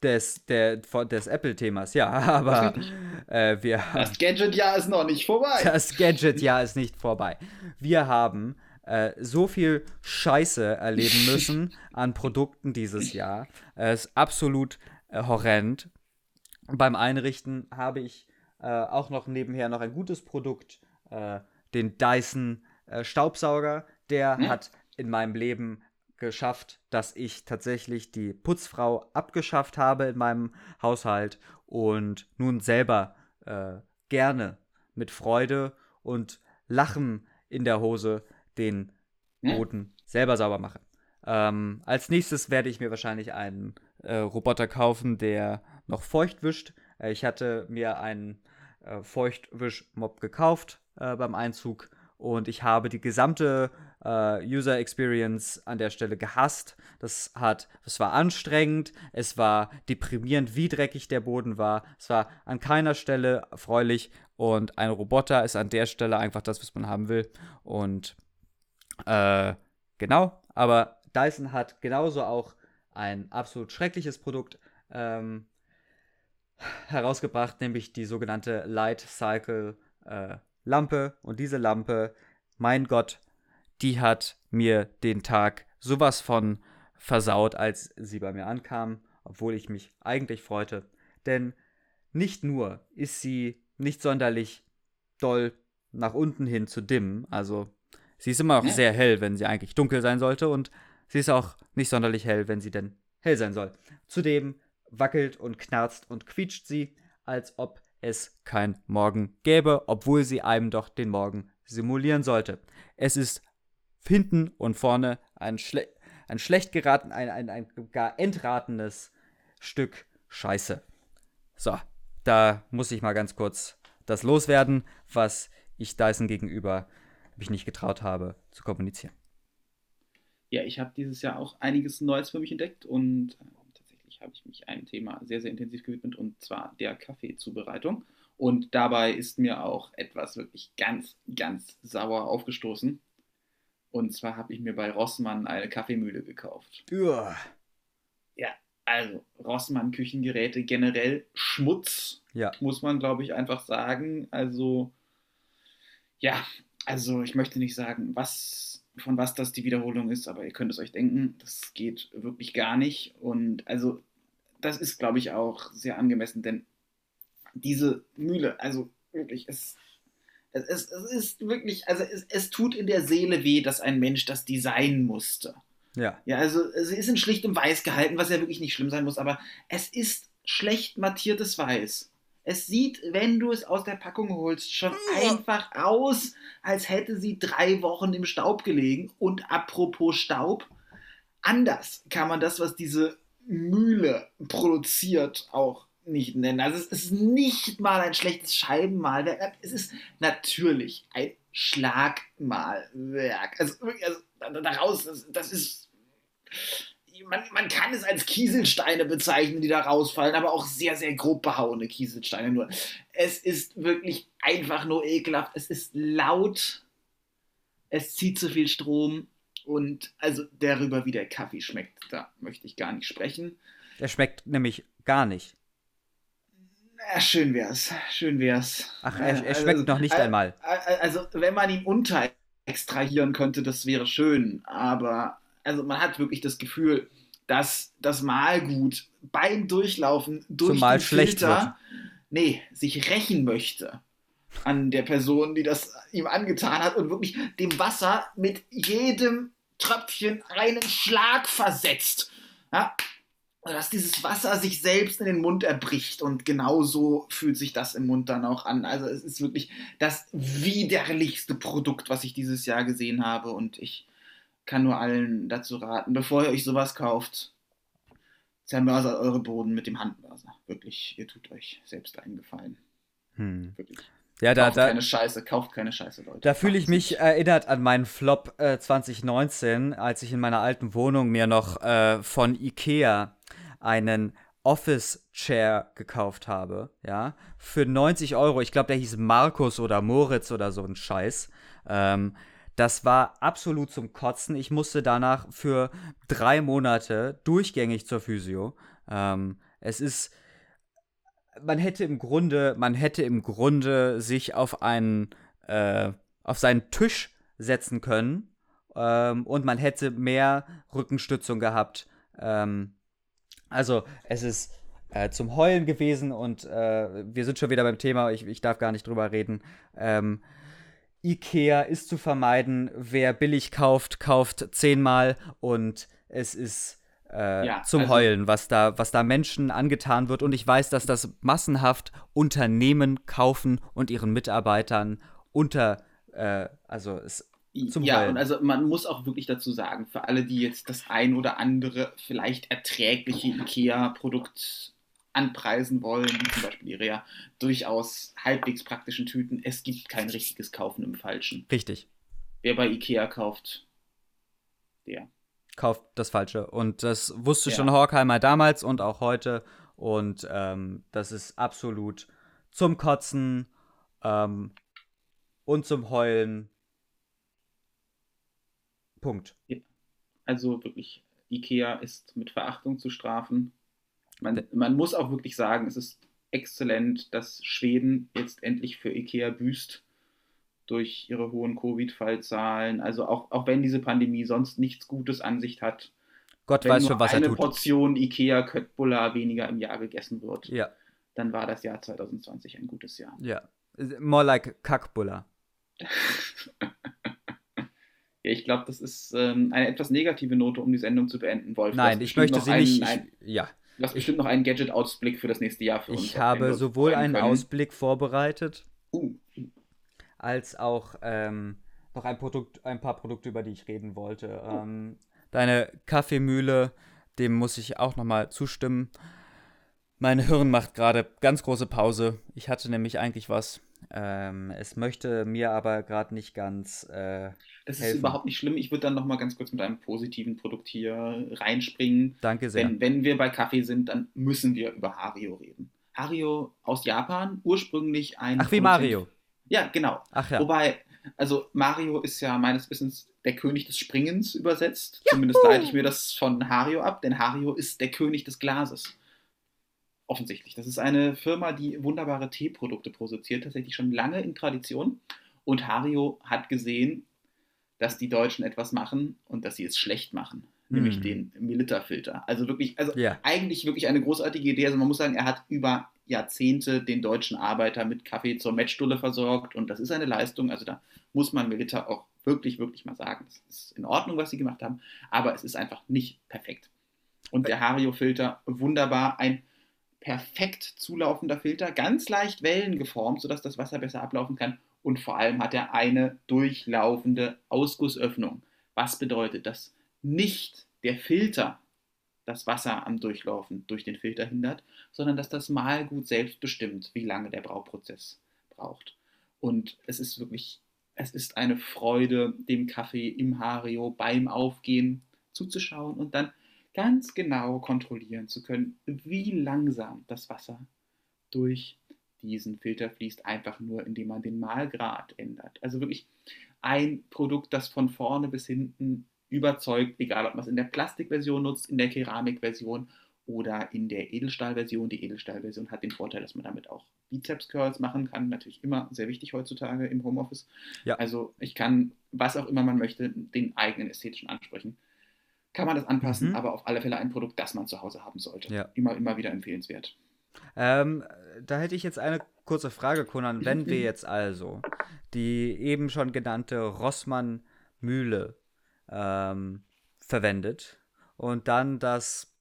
des, der, des Apple-Themas, ja, aber äh, wir. Das Gadget-Jahr ist noch nicht vorbei. Das Gadget-Jahr ist nicht vorbei. Wir haben äh, so viel Scheiße erleben müssen an Produkten dieses Jahr. Es ist absolut äh, horrend. Beim Einrichten habe ich äh, auch noch nebenher noch ein gutes Produkt, äh, den Dyson äh, Staubsauger. Der hm? hat in meinem Leben geschafft, dass ich tatsächlich die Putzfrau abgeschafft habe in meinem Haushalt und nun selber äh, gerne mit Freude und Lachen in der Hose den Boden selber sauber mache. Ähm, als nächstes werde ich mir wahrscheinlich einen äh, Roboter kaufen, der noch feucht wischt. Äh, ich hatte mir einen äh, Feuchtwischmob gekauft äh, beim Einzug und ich habe die gesamte äh, User Experience an der Stelle gehasst. Das hat, es war anstrengend, es war deprimierend, wie dreckig der Boden war. Es war an keiner Stelle erfreulich und ein Roboter ist an der Stelle einfach das, was man haben will. Und äh, genau, aber Dyson hat genauso auch ein absolut schreckliches Produkt ähm, herausgebracht, nämlich die sogenannte Light Cycle äh, Lampe. Und diese Lampe, mein Gott, die hat mir den Tag sowas von versaut, als sie bei mir ankam, obwohl ich mich eigentlich freute. Denn nicht nur ist sie nicht sonderlich doll nach unten hin zu dimmen, also sie ist immer ja. sehr hell, wenn sie eigentlich dunkel sein sollte, und sie ist auch nicht sonderlich hell, wenn sie denn hell sein soll. Zudem wackelt und knarzt und quietscht sie, als ob es kein Morgen gäbe, obwohl sie einem doch den Morgen simulieren sollte. Es ist hinten und vorne ein, schle ein schlecht geraten, ein, ein, ein gar entratenes Stück Scheiße. So, da muss ich mal ganz kurz das loswerden, was ich Dyson gegenüber mich nicht getraut habe zu kommunizieren. Ja, ich habe dieses Jahr auch einiges Neues für mich entdeckt und habe ich mich einem Thema sehr, sehr intensiv gewidmet und zwar der Kaffeezubereitung. Und dabei ist mir auch etwas wirklich ganz, ganz sauer aufgestoßen. Und zwar habe ich mir bei Rossmann eine Kaffeemühle gekauft. Uah. Ja, also Rossmann Küchengeräte generell Schmutz, ja. muss man glaube ich einfach sagen. Also ja, also ich möchte nicht sagen, was von was das die Wiederholung ist, aber ihr könnt es euch denken, das geht wirklich gar nicht. Und also das ist, glaube ich, auch sehr angemessen, denn diese Mühle, also wirklich, es, es, es, es ist wirklich, also es, es tut in der Seele weh, dass ein Mensch das designen musste. Ja. Ja, also sie ist in schlichtem Weiß gehalten, was ja wirklich nicht schlimm sein muss, aber es ist schlecht mattiertes Weiß. Es sieht, wenn du es aus der Packung holst, schon einfach aus, als hätte sie drei Wochen im Staub gelegen. Und apropos Staub, anders kann man das, was diese Mühle produziert, auch nicht nennen. Also es ist nicht mal ein schlechtes Scheibenmalwerk. Es ist natürlich ein Schlagmalwerk. Also, also daraus, das, das ist man, man kann es als Kieselsteine bezeichnen, die da rausfallen, aber auch sehr, sehr grob behauene Kieselsteine nur. Es ist wirklich einfach nur ekelhaft. Es ist laut. Es zieht zu viel Strom. Und also darüber, wie der Kaffee schmeckt, da möchte ich gar nicht sprechen. Er schmeckt nämlich gar nicht. Ja, schön wär's. Schön wär's. Ach, er, er schmeckt also, noch nicht einmal. Also, wenn man ihn unter extrahieren könnte, das wäre schön. Aber also man hat wirklich das Gefühl, dass das Malgut beim Durchlaufen durch Zumal den Filter, nee, sich rächen möchte an der Person, die das ihm angetan hat und wirklich dem Wasser mit jedem Tröpfchen einen Schlag versetzt. Ja? Dass dieses Wasser sich selbst in den Mund erbricht und genauso fühlt sich das im Mund dann auch an. Also es ist wirklich das widerlichste Produkt, was ich dieses Jahr gesehen habe und ich kann nur allen dazu raten, bevor ihr euch sowas kauft, zermörsert eure Boden mit dem Handmörser. Wirklich, ihr tut euch selbst einen Gefallen. Hm. Wirklich. Ja, da, kauft da, keine Scheiße, kauft keine Scheiße, Leute. Da fühle ich mich erinnert an meinen Flop äh, 2019, als ich in meiner alten Wohnung mir noch äh, von Ikea einen Office Chair gekauft habe, ja, für 90 Euro. Ich glaube, der hieß Markus oder Moritz oder so ein Scheiß. Ähm, das war absolut zum Kotzen. Ich musste danach für drei Monate durchgängig zur Physio. Ähm, es ist, man hätte im Grunde, man hätte im Grunde sich auf einen, äh, auf seinen Tisch setzen können ähm, und man hätte mehr Rückenstützung gehabt. Ähm, also es ist äh, zum Heulen gewesen und äh, wir sind schon wieder beim Thema. Ich, ich darf gar nicht drüber reden. Ähm, Ikea ist zu vermeiden. Wer billig kauft, kauft zehnmal und es ist äh, ja, zum also, Heulen, was da, was da Menschen angetan wird. Und ich weiß, dass das massenhaft Unternehmen kaufen und ihren Mitarbeitern unter, äh, also es zum ja, Heulen. und also man muss auch wirklich dazu sagen, für alle, die jetzt das ein oder andere vielleicht erträgliche IKEA-Produkt anpreisen wollen, wie zum Beispiel ihre durchaus halbwegs praktischen Tüten. Es gibt kein richtiges Kaufen im Falschen. Richtig. Wer bei Ikea kauft, der. Kauft das Falsche. Und das wusste ja. schon Horkheimer damals und auch heute. Und ähm, das ist absolut zum Kotzen ähm, und zum Heulen. Punkt. Also wirklich, Ikea ist mit Verachtung zu strafen man, man muss auch wirklich sagen, es ist exzellent, dass Schweden jetzt endlich für IKEA büßt durch ihre hohen Covid-Fallzahlen. Also auch, auch wenn diese Pandemie sonst nichts Gutes an sich hat. Gott weiß schon, was er tut. Wenn eine Portion IKEA Köttbullar weniger im Jahr gegessen wird, ja. dann war das Jahr 2020 ein gutes Jahr. Ja, more like Kackbullar. ja, ich glaube, das ist ähm, eine etwas negative Note, um die Sendung zu beenden, Wolf. Nein, ich möchte sie einen, nicht. Ich, ja. Du hast bestimmt noch einen Gadget-Ausblick für das nächste Jahr für uns. Ich habe sowohl einen können. Ausblick vorbereitet, uh. als auch ähm, noch ein, Produkt, ein paar Produkte, über die ich reden wollte. Uh. Ähm, deine Kaffeemühle, dem muss ich auch nochmal zustimmen. Mein Hirn macht gerade ganz große Pause. Ich hatte nämlich eigentlich was. Ähm, es möchte mir aber gerade nicht ganz. Äh, das ist helfen. überhaupt nicht schlimm. Ich würde dann nochmal ganz kurz mit einem positiven Produkt hier reinspringen. Danke sehr. Wenn, wenn wir bei Kaffee sind, dann müssen wir über Hario reden. Hario aus Japan, ursprünglich ein. Ach, wie Mario. Ja, genau. Ach ja. Wobei, also Mario ist ja meines Wissens der König des Springens übersetzt. Juhu. Zumindest leite ich mir das von Hario ab, denn Hario ist der König des Glases offensichtlich. Das ist eine Firma, die wunderbare Teeprodukte produziert, tatsächlich schon lange in Tradition. Und Hario hat gesehen, dass die Deutschen etwas machen und dass sie es schlecht machen, mhm. nämlich den Milita-Filter. Also wirklich, also ja. eigentlich wirklich eine großartige Idee. Also man muss sagen, er hat über Jahrzehnte den deutschen Arbeiter mit Kaffee zur Matchstulle versorgt und das ist eine Leistung. Also da muss man Milita auch wirklich, wirklich mal sagen, es ist in Ordnung, was sie gemacht haben, aber es ist einfach nicht perfekt. Und der Hario-Filter, wunderbar, ein perfekt zulaufender Filter, ganz leicht Wellen geformt, sodass das Wasser besser ablaufen kann. Und vor allem hat er eine durchlaufende Ausgussöffnung. Was bedeutet, dass nicht der Filter das Wasser am Durchlaufen durch den Filter hindert, sondern dass das Mahlgut selbst bestimmt, wie lange der Brauprozess braucht. Und es ist wirklich, es ist eine Freude, dem Kaffee im Hario beim Aufgehen zuzuschauen und dann ganz genau kontrollieren zu können, wie langsam das Wasser durch diesen Filter fließt, einfach nur indem man den Mahlgrad ändert. Also wirklich ein Produkt, das von vorne bis hinten überzeugt, egal ob man es in der Plastikversion nutzt, in der Keramikversion oder in der Edelstahlversion. Die Edelstahlversion hat den Vorteil, dass man damit auch Bizeps-Curls machen kann. Natürlich immer sehr wichtig heutzutage im Homeoffice. Ja. Also ich kann, was auch immer man möchte, den eigenen ästhetischen Ansprüchen kann man das anpassen, mhm. aber auf alle Fälle ein Produkt, das man zu Hause haben sollte. Ja. Immer, immer wieder empfehlenswert. Ähm, da hätte ich jetzt eine kurze Frage, Conan. Wenn wir jetzt also die eben schon genannte Rossmann-Mühle ähm, verwendet und dann das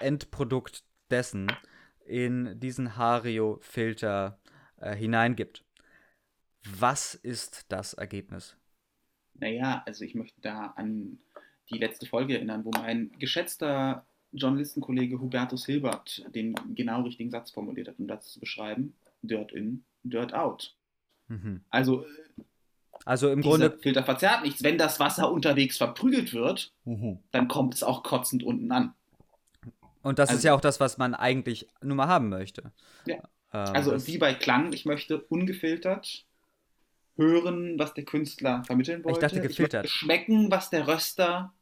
Endprodukt dessen in diesen Hario-Filter äh, hineingibt. Was ist das Ergebnis? Naja, also ich möchte da an die letzte Folge erinnern, wo mein geschätzter Journalistenkollege Hubertus Hilbert den genau richtigen Satz formuliert hat, um das zu beschreiben. Dirt in, Dirt out. Mhm. Also, also im Grunde. Filter verzerrt nichts. Wenn das Wasser unterwegs verprügelt wird, mhm. dann kommt es auch kotzend unten an. Und das also, ist ja auch das, was man eigentlich nur mal haben möchte. Ja. Ähm, also wie bei Klang, ich möchte ungefiltert hören, was der Künstler vermitteln wollte. Ich dachte gefiltert. Ich schmecken, was der Röster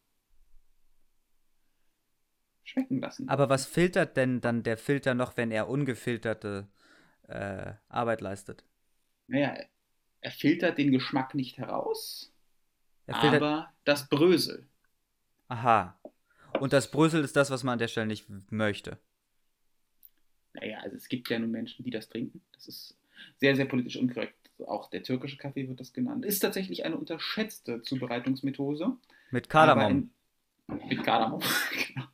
schmecken lassen. Aber was filtert denn dann der Filter noch, wenn er ungefilterte äh, Arbeit leistet? Naja, er filtert den Geschmack nicht heraus, aber das Brösel. Aha. Und das Brösel ist das, was man an der Stelle nicht möchte. Naja, also es gibt ja nur Menschen, die das trinken. Das ist sehr, sehr politisch unkorrekt. Auch der türkische Kaffee wird das genannt. Ist tatsächlich eine unterschätzte Zubereitungsmethode. Mit Kardamom. In, mit Kardamom, genau.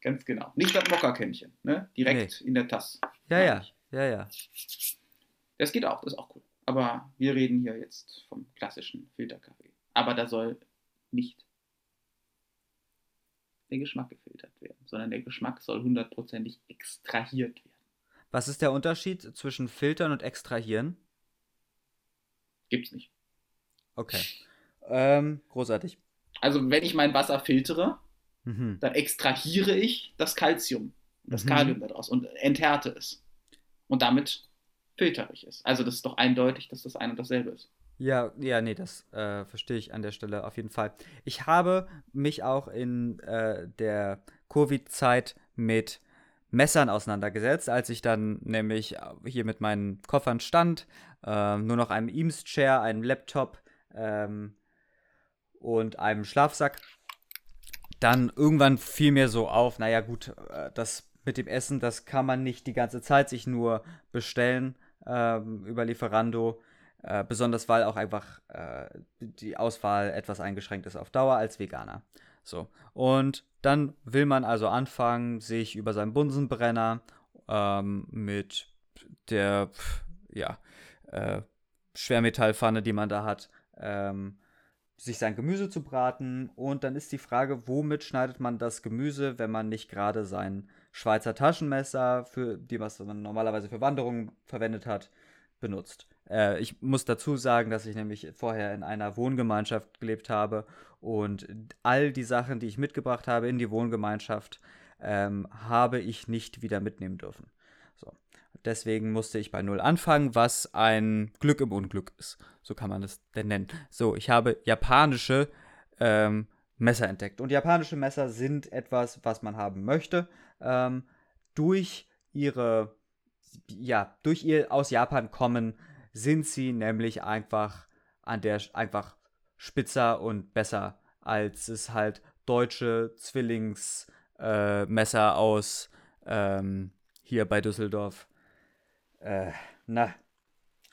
Ganz genau. Nicht das Mokka-Kännchen, ne? Direkt nee. in der Tasse. Ja, ja, ja, ja. Das geht auch, das ist auch cool. Aber wir reden hier jetzt vom klassischen Filterkaffee. Aber da soll nicht der Geschmack gefiltert werden, sondern der Geschmack soll hundertprozentig extrahiert werden. Was ist der Unterschied zwischen filtern und extrahieren? Gibt's nicht. Okay. Ähm, großartig. Also, wenn ich mein Wasser filtere, mhm. dann extrahiere ich das Calcium, das mhm. Kalium daraus und enthärte es. Und damit filtere ich es. Also das ist doch eindeutig, dass das ein und dasselbe ist. Ja, ja, nee, das äh, verstehe ich an der Stelle auf jeden Fall. Ich habe mich auch in äh, der Covid-Zeit mit Messern auseinandergesetzt, als ich dann nämlich hier mit meinen Koffern stand, äh, nur noch einem Eames-Chair, einem Laptop ähm, und einem Schlafsack dann irgendwann fiel mir so auf, naja gut, äh, das mit dem Essen, das kann man nicht die ganze Zeit sich nur bestellen ähm, über Lieferando. Äh, besonders weil auch einfach äh, die Auswahl etwas eingeschränkt ist auf Dauer als Veganer. So. Und dann will man also anfangen, sich über seinen Bunsenbrenner ähm, mit der ja, äh, Schwermetallpfanne, die man da hat, ähm, sich sein Gemüse zu braten. Und dann ist die Frage, womit schneidet man das Gemüse, wenn man nicht gerade sein Schweizer Taschenmesser, für die was man normalerweise für Wanderungen verwendet hat, benutzt. Äh, ich muss dazu sagen, dass ich nämlich vorher in einer Wohngemeinschaft gelebt habe und all die Sachen, die ich mitgebracht habe in die Wohngemeinschaft, ähm, habe ich nicht wieder mitnehmen dürfen. Deswegen musste ich bei Null anfangen, was ein Glück im Unglück ist. So kann man es denn nennen. So, ich habe japanische ähm, Messer entdeckt. Und japanische Messer sind etwas, was man haben möchte. Ähm, durch ihre, ja, durch ihr aus Japan kommen, sind sie nämlich einfach an der, einfach spitzer und besser, als es halt deutsche Zwillingsmesser äh, aus ähm, hier bei Düsseldorf äh, na,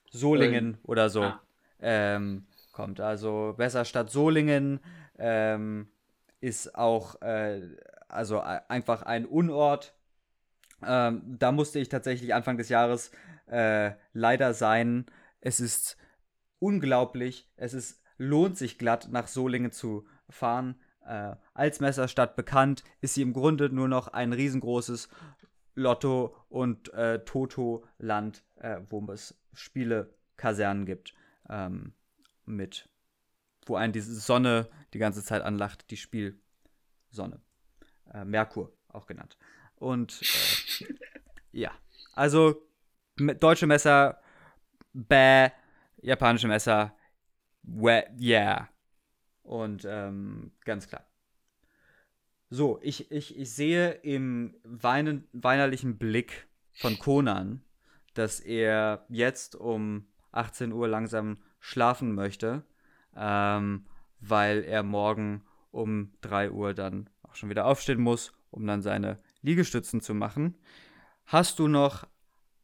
Solingen ähm, oder so ah. ähm, kommt. Also besser statt Solingen ähm, ist auch äh, also einfach ein Unort Ähm, da musste ich tatsächlich Anfang des Jahres äh, leider sein. Es ist unglaublich. Es ist, lohnt sich glatt, nach Solingen zu fahren. Äh, als Messerstadt bekannt, ist sie im Grunde nur noch ein riesengroßes Lotto- und äh, Toto-Land, äh, wo es Spielekasernen gibt. Ähm, mit, wo einen die Sonne die ganze Zeit anlacht, die Spielsonne. Äh, Merkur auch genannt. Und äh, ja, also deutsche Messer, bäh, japanische Messer, weh, yeah. Und ähm, ganz klar. So, ich, ich, ich sehe im weinen, weinerlichen Blick von Conan, dass er jetzt um 18 Uhr langsam schlafen möchte, ähm, weil er morgen um 3 Uhr dann auch schon wieder aufstehen muss, um dann seine Liegestützen zu machen. Hast du noch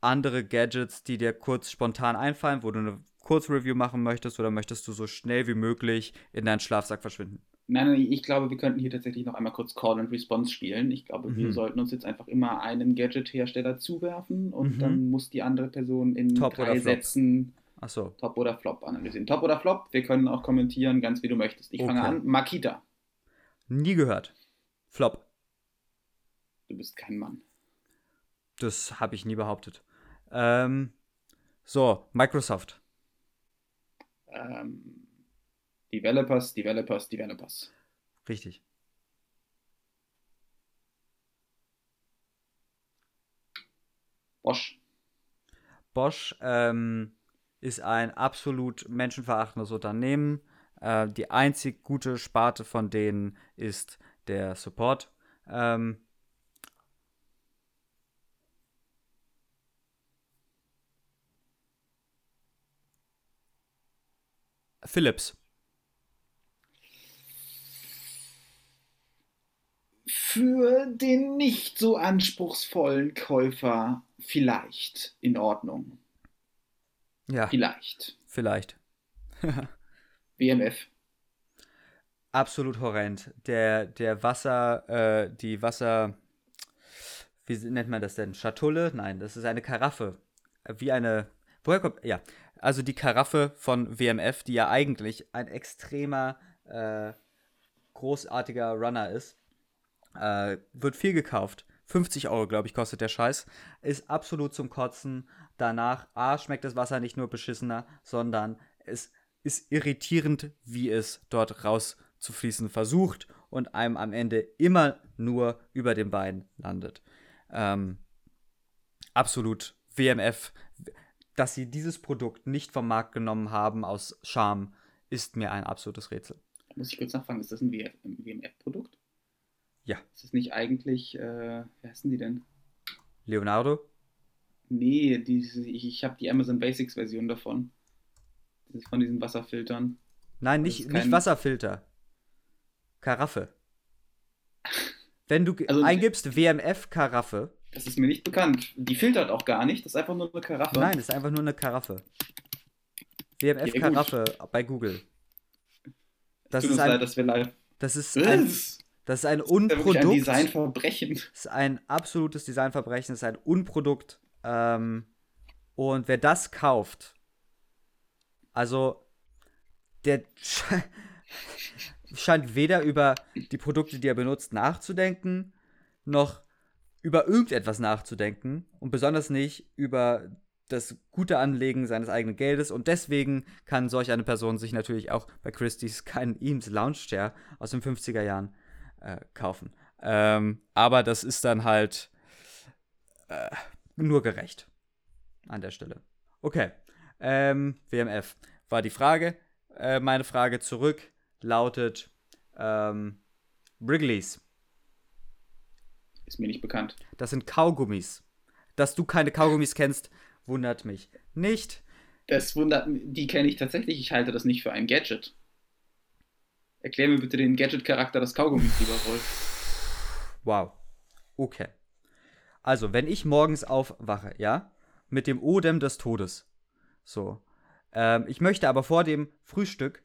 andere Gadgets, die dir kurz spontan einfallen, wo du eine Kurzreview machen möchtest oder möchtest du so schnell wie möglich in deinen Schlafsack verschwinden? Nein, nein, ich glaube, wir könnten hier tatsächlich noch einmal kurz Call and Response spielen. Ich glaube, mhm. wir sollten uns jetzt einfach immer einen Gadget-Hersteller zuwerfen und mhm. dann muss die andere Person in Top drei Sätzen so. Top oder Flop analysieren. Top oder Flop, wir können auch kommentieren, ganz wie du möchtest. Ich okay. fange an. Makita. Nie gehört. Flop. Du bist kein Mann. Das habe ich nie behauptet. Ähm, so, Microsoft. Ähm, Developers, Developers, Developers. Richtig. Bosch. Bosch ähm, ist ein absolut menschenverachtendes Unternehmen. Äh, die einzig gute Sparte von denen ist der Support. Ähm, Philips. Für den nicht so anspruchsvollen Käufer vielleicht in Ordnung. Ja. Vielleicht. Vielleicht. WMF. Absolut horrend. Der, der Wasser, äh, die Wasser, wie nennt man das denn? Schatulle? Nein, das ist eine Karaffe. Wie eine, woher kommt, ja, also die Karaffe von WMF, die ja eigentlich ein extremer, äh, großartiger Runner ist, äh, wird viel gekauft. 50 Euro, glaube ich, kostet der Scheiß. Ist absolut zum Kotzen. Danach, A, schmeckt das Wasser nicht nur beschissener, sondern es ist irritierend, wie es dort rauszufließen versucht und einem am Ende immer nur über den Beinen landet. Ähm, absolut WMF dass sie dieses Produkt nicht vom Markt genommen haben aus Scham, ist mir ein absolutes Rätsel. Muss ich kurz nachfragen, ist das ein WMF-Produkt? Ja. Ist das nicht eigentlich, äh, wie heißen die denn? Leonardo? Nee, die, ich, ich habe die Amazon Basics Version davon. Von diesen Wasserfiltern. Nein, nicht, kein... nicht Wasserfilter. Karaffe. Wenn du also, eingibst WMF-Karaffe, das ist mir nicht bekannt. Die filtert auch gar nicht. Das ist einfach nur eine Karaffe. Nein, das ist einfach nur eine Karaffe. WMF-Karaffe bei Google. Das Tut ist ein, leid, dass wir live. Das ist ein, das ist ein Unprodukt. Das ist ein Designverbrechen. Das ist ein absolutes Designverbrechen. Das ist ein Unprodukt. Ähm, und wer das kauft, also der scheint weder über die Produkte, die er benutzt, nachzudenken, noch über irgendetwas nachzudenken und besonders nicht über das gute Anlegen seines eigenen Geldes und deswegen kann solch eine Person sich natürlich auch bei Christie's keinen Eames Lounge Chair aus den 50er Jahren äh, kaufen. Ähm, aber das ist dann halt äh, nur gerecht an der Stelle. Okay, ähm, WMF war die Frage. Äh, meine Frage zurück lautet ähm, Wrigley's. Ist mir nicht bekannt. Das sind Kaugummis. Dass du keine Kaugummis kennst, wundert mich nicht. Das wundert mich. Die kenne ich tatsächlich. Ich halte das nicht für ein Gadget. Erklär mir bitte den Gadget-Charakter des Kaugummis, lieber Wolf. Wow. Okay. Also, wenn ich morgens aufwache, ja, mit dem Odem des Todes. So. Ähm, ich möchte aber vor dem Frühstück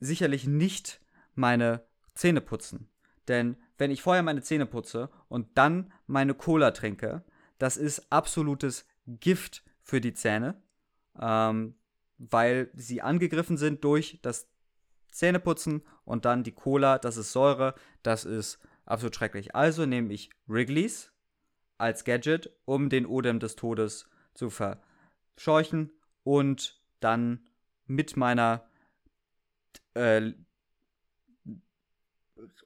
sicherlich nicht meine Zähne putzen. Denn wenn ich vorher meine Zähne putze und dann meine Cola trinke, das ist absolutes Gift für die Zähne, ähm, weil sie angegriffen sind durch das Zähneputzen und dann die Cola, das ist Säure, das ist absolut schrecklich. Also nehme ich Wrigley's als Gadget, um den Odem des Todes zu verscheuchen und dann mit meiner äh,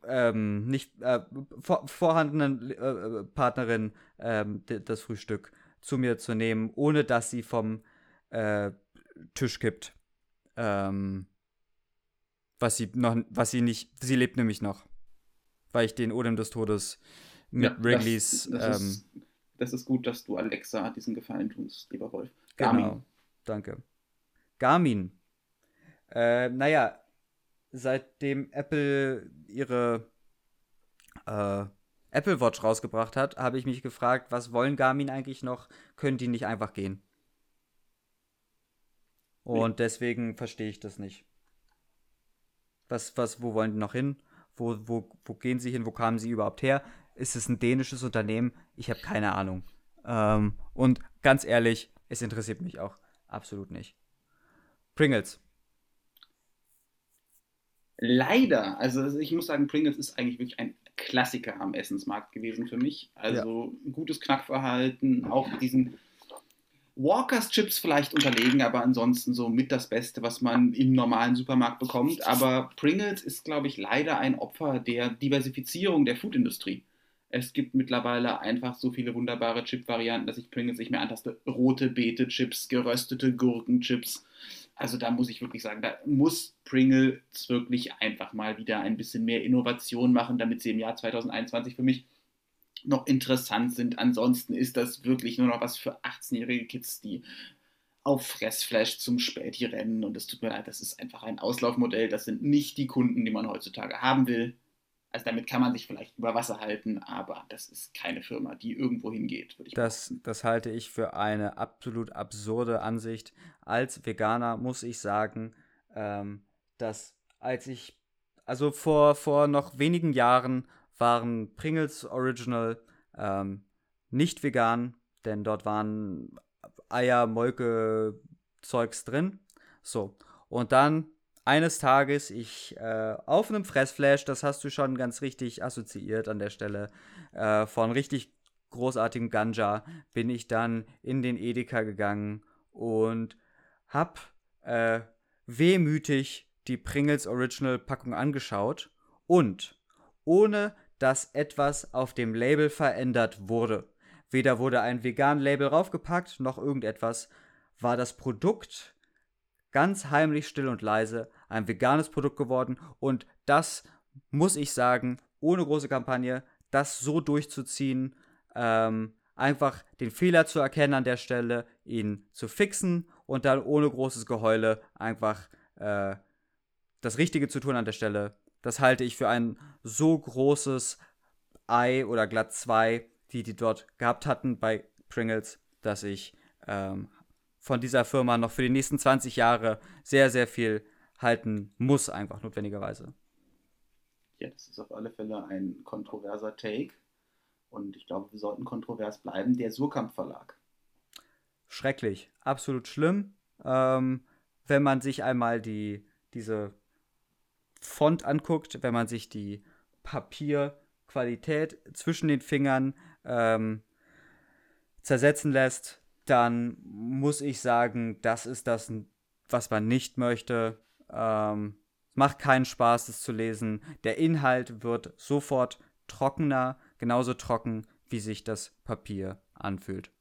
ähm, nicht äh, vor, vorhandenen äh, Partnerin ähm, das Frühstück zu mir zu nehmen, ohne dass sie vom äh, Tisch kippt. Ähm, was sie noch, was sie nicht, sie lebt nämlich noch, weil ich den Odem des Todes mit ja, Wrigley's. Das, das, ähm, ist, das, ist, gut, dass du Alexa diesen Gefallen tust, lieber Wolf. Garmin. Genau, danke. Garmin. Äh, naja, seitdem Apple ihre äh, Apple Watch rausgebracht hat, habe ich mich gefragt, was wollen Garmin eigentlich noch? Können die nicht einfach gehen? Und nee. deswegen verstehe ich das nicht. Was, was, wo wollen die noch hin? Wo, wo, wo gehen sie hin? Wo kamen sie überhaupt her? Ist es ein dänisches Unternehmen? Ich habe keine Ahnung. Ähm, und ganz ehrlich, es interessiert mich auch absolut nicht. Pringles. Leider, also ich muss sagen, Pringles ist eigentlich wirklich ein Klassiker am Essensmarkt gewesen für mich. Also ja. gutes Knackverhalten, auch diesen Walkers Chips vielleicht unterlegen, aber ansonsten so mit das Beste, was man im normalen Supermarkt bekommt. Aber Pringles ist, glaube ich, leider ein Opfer der Diversifizierung der Foodindustrie. Es gibt mittlerweile einfach so viele wunderbare Chip-Varianten, dass ich Pringles nicht mehr antaste. Rote Beete-Chips, geröstete Gurkenchips. Also da muss ich wirklich sagen, da muss Pringles wirklich einfach mal wieder ein bisschen mehr Innovation machen, damit sie im Jahr 2021 für mich noch interessant sind. Ansonsten ist das wirklich nur noch was für 18-jährige Kids, die auf Fressflash zum Späti rennen. Und es tut mir leid, das ist einfach ein Auslaufmodell. Das sind nicht die Kunden, die man heutzutage haben will. Also damit kann man sich vielleicht über Wasser halten, aber das ist keine Firma, die irgendwo hingeht, würde ich das, Das halte ich für eine absolut absurde Ansicht. Als Veganer muss ich sagen, ähm, dass als ich, also vor, vor noch wenigen Jahren waren Pringles Original ähm, nicht vegan, denn dort waren Eier, Molke, Zeugs drin. So. Und dann eines Tages, ich äh, auf einem Fressflash, das hast du schon ganz richtig assoziiert an der Stelle, äh, von richtig großartigem Ganja, bin ich dann in den Edeka gegangen und hab äh, wehmütig die Pringles Original Packung angeschaut und ohne dass etwas auf dem Label verändert wurde. Weder wurde ein vegan Label raufgepackt, noch irgendetwas. War das Produkt ganz heimlich still und leise ein veganes Produkt geworden und das muss ich sagen, ohne große Kampagne, das so durchzuziehen, ähm, einfach den Fehler zu erkennen an der Stelle, ihn zu fixen und dann ohne großes Geheule einfach äh, das Richtige zu tun an der Stelle. Das halte ich für ein so großes Ei oder glatt zwei, die die dort gehabt hatten bei Pringles, dass ich ähm, von dieser Firma noch für die nächsten 20 Jahre sehr, sehr viel halten muss, einfach notwendigerweise. Ja, das ist auf alle Fälle ein kontroverser Take. Und ich glaube, wir sollten kontrovers bleiben. Der Surkamp Verlag. Schrecklich, absolut schlimm. Ähm, wenn man sich einmal die, diese Font anguckt, wenn man sich die Papierqualität zwischen den Fingern ähm, zersetzen lässt, dann muss ich sagen, das ist das, was man nicht möchte. Ähm, macht keinen Spaß, es zu lesen. Der Inhalt wird sofort trockener, genauso trocken, wie sich das Papier anfühlt.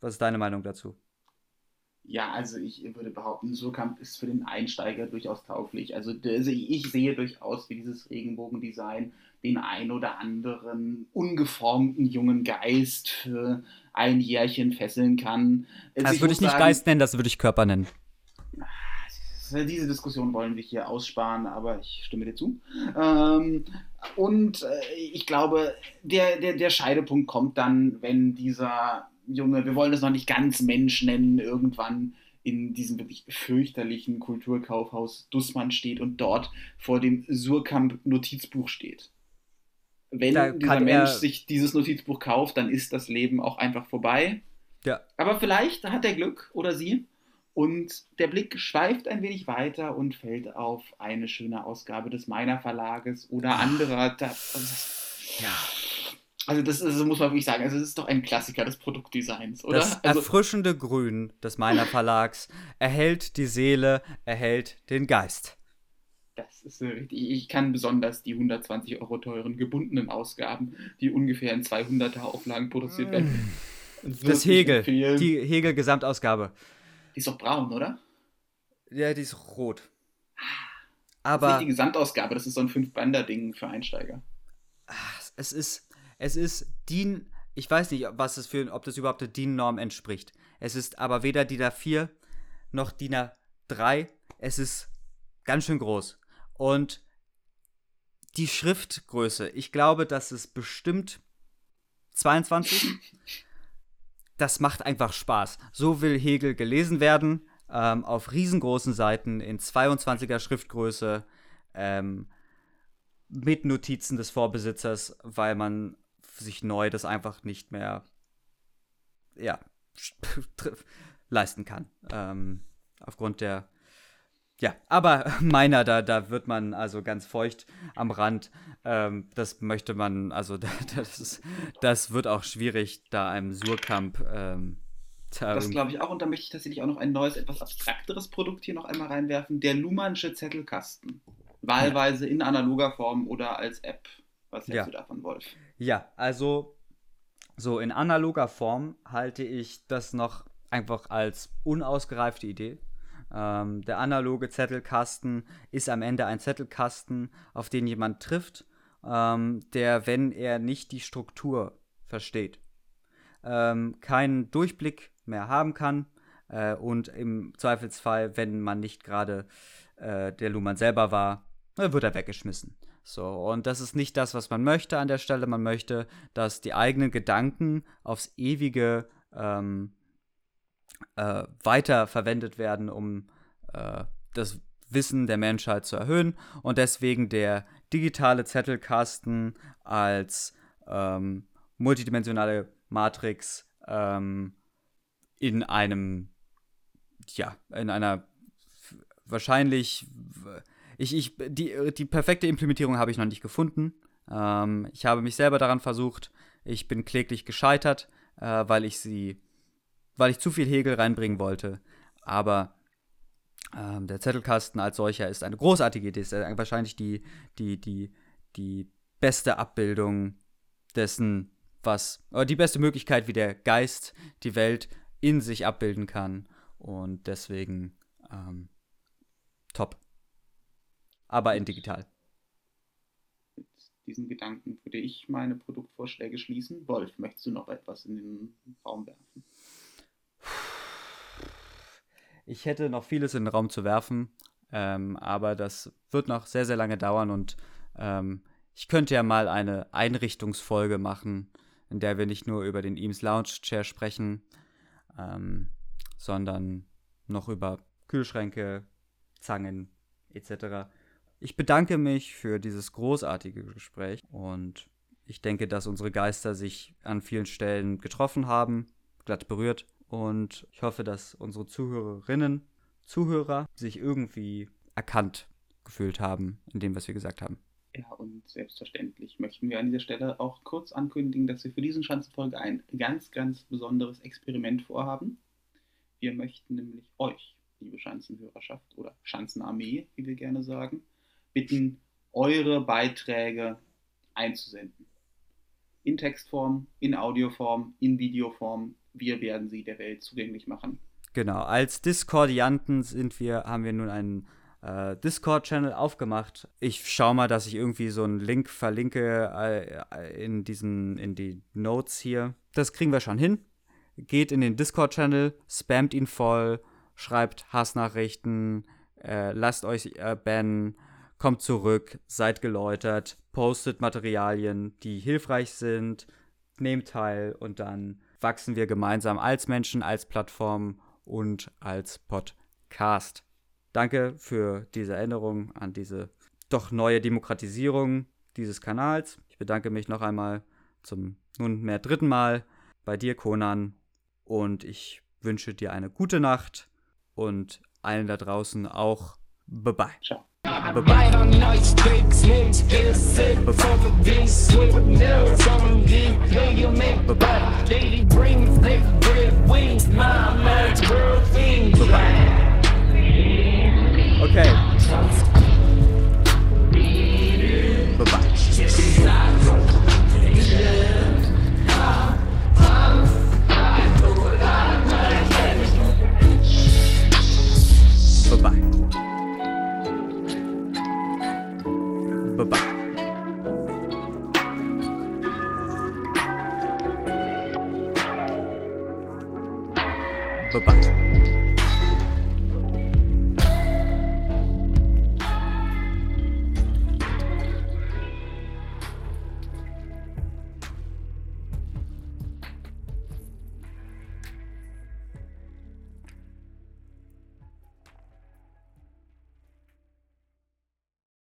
Was ist deine Meinung dazu? Ja, also ich würde behaupten, Surkamp ist für den Einsteiger durchaus tauglich. Also, also ich sehe durchaus, wie dieses Regenbogendesign den ein oder anderen ungeformten jungen Geist für ein Jährchen fesseln kann. Also das würde ich nicht sagen, Geist nennen, das würde ich Körper nennen. Diese Diskussion wollen wir hier aussparen, aber ich stimme dir zu. Ähm, und äh, ich glaube, der, der, der Scheidepunkt kommt dann, wenn dieser Junge, wir wollen es noch nicht ganz Mensch nennen, irgendwann in diesem wirklich fürchterlichen Kulturkaufhaus Dussmann steht und dort vor dem Surkamp Notizbuch steht. wenn Da dieser Mensch sich dieses Notizbuch kauft, dann ist das Leben auch einfach vorbei. Ja. Aber vielleicht hat er Glück oder sie und der Blick schweift ein wenig weiter und fällt auf eine schöne Ausgabe des Meiner Verlages oder anderer. Das, Ja. Also das ist, muss man wirklich sagen, also das ist doch ein Klassiker des Produktdesigns, oder? Das also, erfrischende Grün des Meiner Verlags erhält die Seele, erhält den Geist. Das ist so richtig. Ich kann besonders die 120 Euro teuren gebundenen Ausgaben, die ungefähr in 200er Auflagen produziert werden. Das wirklich Hegel, empfehlen. Die, die Hegel-Gesamtausgabe. ist doch braun, oder? Ja, die ist rot. Das ist Aber nicht die Gesamtausgabe, das ist so ein Fünf-Bander-Ding für Einsteiger. ach, es ist, es ist DIN, ich weiß nicht, was es für, ob das überhaupt der DIN-Norm entspricht. Es ist aber weder DIN A4 noch DIN A3. Es ist ganz schön groß. Und die Schriftgröße, ich glaube, das ist bestimmt 22. Das macht einfach Spaß. So will Hegel gelesen werden. Ähm, auf riesengroßen Seiten in 22er Schriftgröße. Ähm, mit Notizen des Vorbesitzers, weil man sich neu das einfach nicht mehr ja, leisten kann. Ähm, aufgrund der ja, aber meiner, da, da wird man also ganz feucht am Rand. Ähm, das möchte man, also das, ist, das wird auch schwierig, da einem Surkamp. Ähm, da Das glaube ich auch. Und da möchte ich tatsächlich auch noch ein neues, etwas abstrakteres Produkt hier noch einmal reinwerfen. Der Luhmannsche Zettelkasten. Wahlweise in analoger Form oder als App. Was hältst Ja. du davon, Wolf? Ja, also so in analoger Form halte ich das noch einfach als unausgereifte Idee. Ähm, der analoge Zettelkasten ist am Ende ein Zettelkasten, auf den jemand trifft, ähm, der, wenn er nicht die Struktur versteht, ähm, keinen Durchblick mehr haben kann äh, und im Zweifelsfall, wenn man nicht gerade äh, der Luhmann selber war, wird er weggeschmissen. So, und das ist nicht das, was man möchte an der Stelle. Man möchte, dass die eigenen Gedanken aufs ewige ähm, äh, weiter verwendet werden, um äh, das Wissen der Menschheit zu erhöhen. Und deswegen der digitale Zettelkasten als ähm, multidimensionale Matrix ähm, in einem, ja, in einer wahrscheinlich, ich, ich, die, die perfekte Implementierung habe ich noch nicht gefunden. Ähm, ich habe mich selber daran versucht. Ich bin kläglich gescheitert, äh, weil ich sie, weil ich zu viel Hegel reinbringen wollte. Aber ähm, der Zettelkasten als solcher ist eine großartige Idee. Ist wahrscheinlich die, die, die, die beste Abbildung dessen, was, oder die beste Möglichkeit, wie der Geist die Welt in sich abbilden kann. Und deswegen ähm, top. Aber in digital. Mit diesen Gedanken würde ich meine Produktvorschläge schließen. Wolf, möchtest du noch etwas in den Raum werfen? Ich hätte noch vieles in den Raum zu werfen, ähm, aber das wird noch sehr, sehr lange dauern und ähm, ich könnte ja mal eine Einrichtungsfolge machen, in der wir nicht nur über den Eames Lounge Chair sprechen, ähm, sondern noch über Kühlschränke, Zangen etc. Ich bedanke mich für dieses großartige Gespräch und ich denke, dass unsere Geister sich an vielen Stellen getroffen haben, glatt berührt. Und ich hoffe, dass unsere Zuhörerinnen, Zuhörer sich irgendwie erkannt gefühlt haben in dem, was wir gesagt haben. Ja, und selbstverständlich möchten wir an dieser Stelle auch kurz ankündigen, dass wir für diesen Schanzenfolge ein ganz, ganz besonderes Experiment vorhaben. Wir möchten nämlich euch, liebe Schanzenhörerschaft oder Schanzenarmee, wie wir gerne sagen, bitten, eure Beiträge einzusenden. In Textform, in Audioform, in Videoform. Wir werden sie der Welt zugänglich machen. Genau, als Discordianten sind wir, haben wir nun einen äh, Discord-Channel aufgemacht. Ich schaue mal, dass ich irgendwie so einen Link verlinke äh, in diesen, in die Notes hier. Das kriegen wir schon hin. Geht in den Discord-Channel, spammt ihn voll, schreibt Hassnachrichten, äh, lasst euch äh, bannen, kommt zurück, seid geläutert, postet Materialien, die hilfreich sind, nehmt teil und dann wachsen wir gemeinsam als Menschen, als Plattform und als Podcast. Danke für diese Erinnerung an diese doch neue Demokratisierung dieses Kanals. Ich bedanke mich noch einmal zum nunmehr dritten Mal bei dir, Conan. Und ich wünsche dir eine gute Nacht und allen da draußen auch. Bye-bye. Ciao. Right on nice big slims, get a sip from the big sweet milk from the play you make bad. Lady bring thick bread wings, my man's girl things. Okay. Bye-bye. Bye-bye.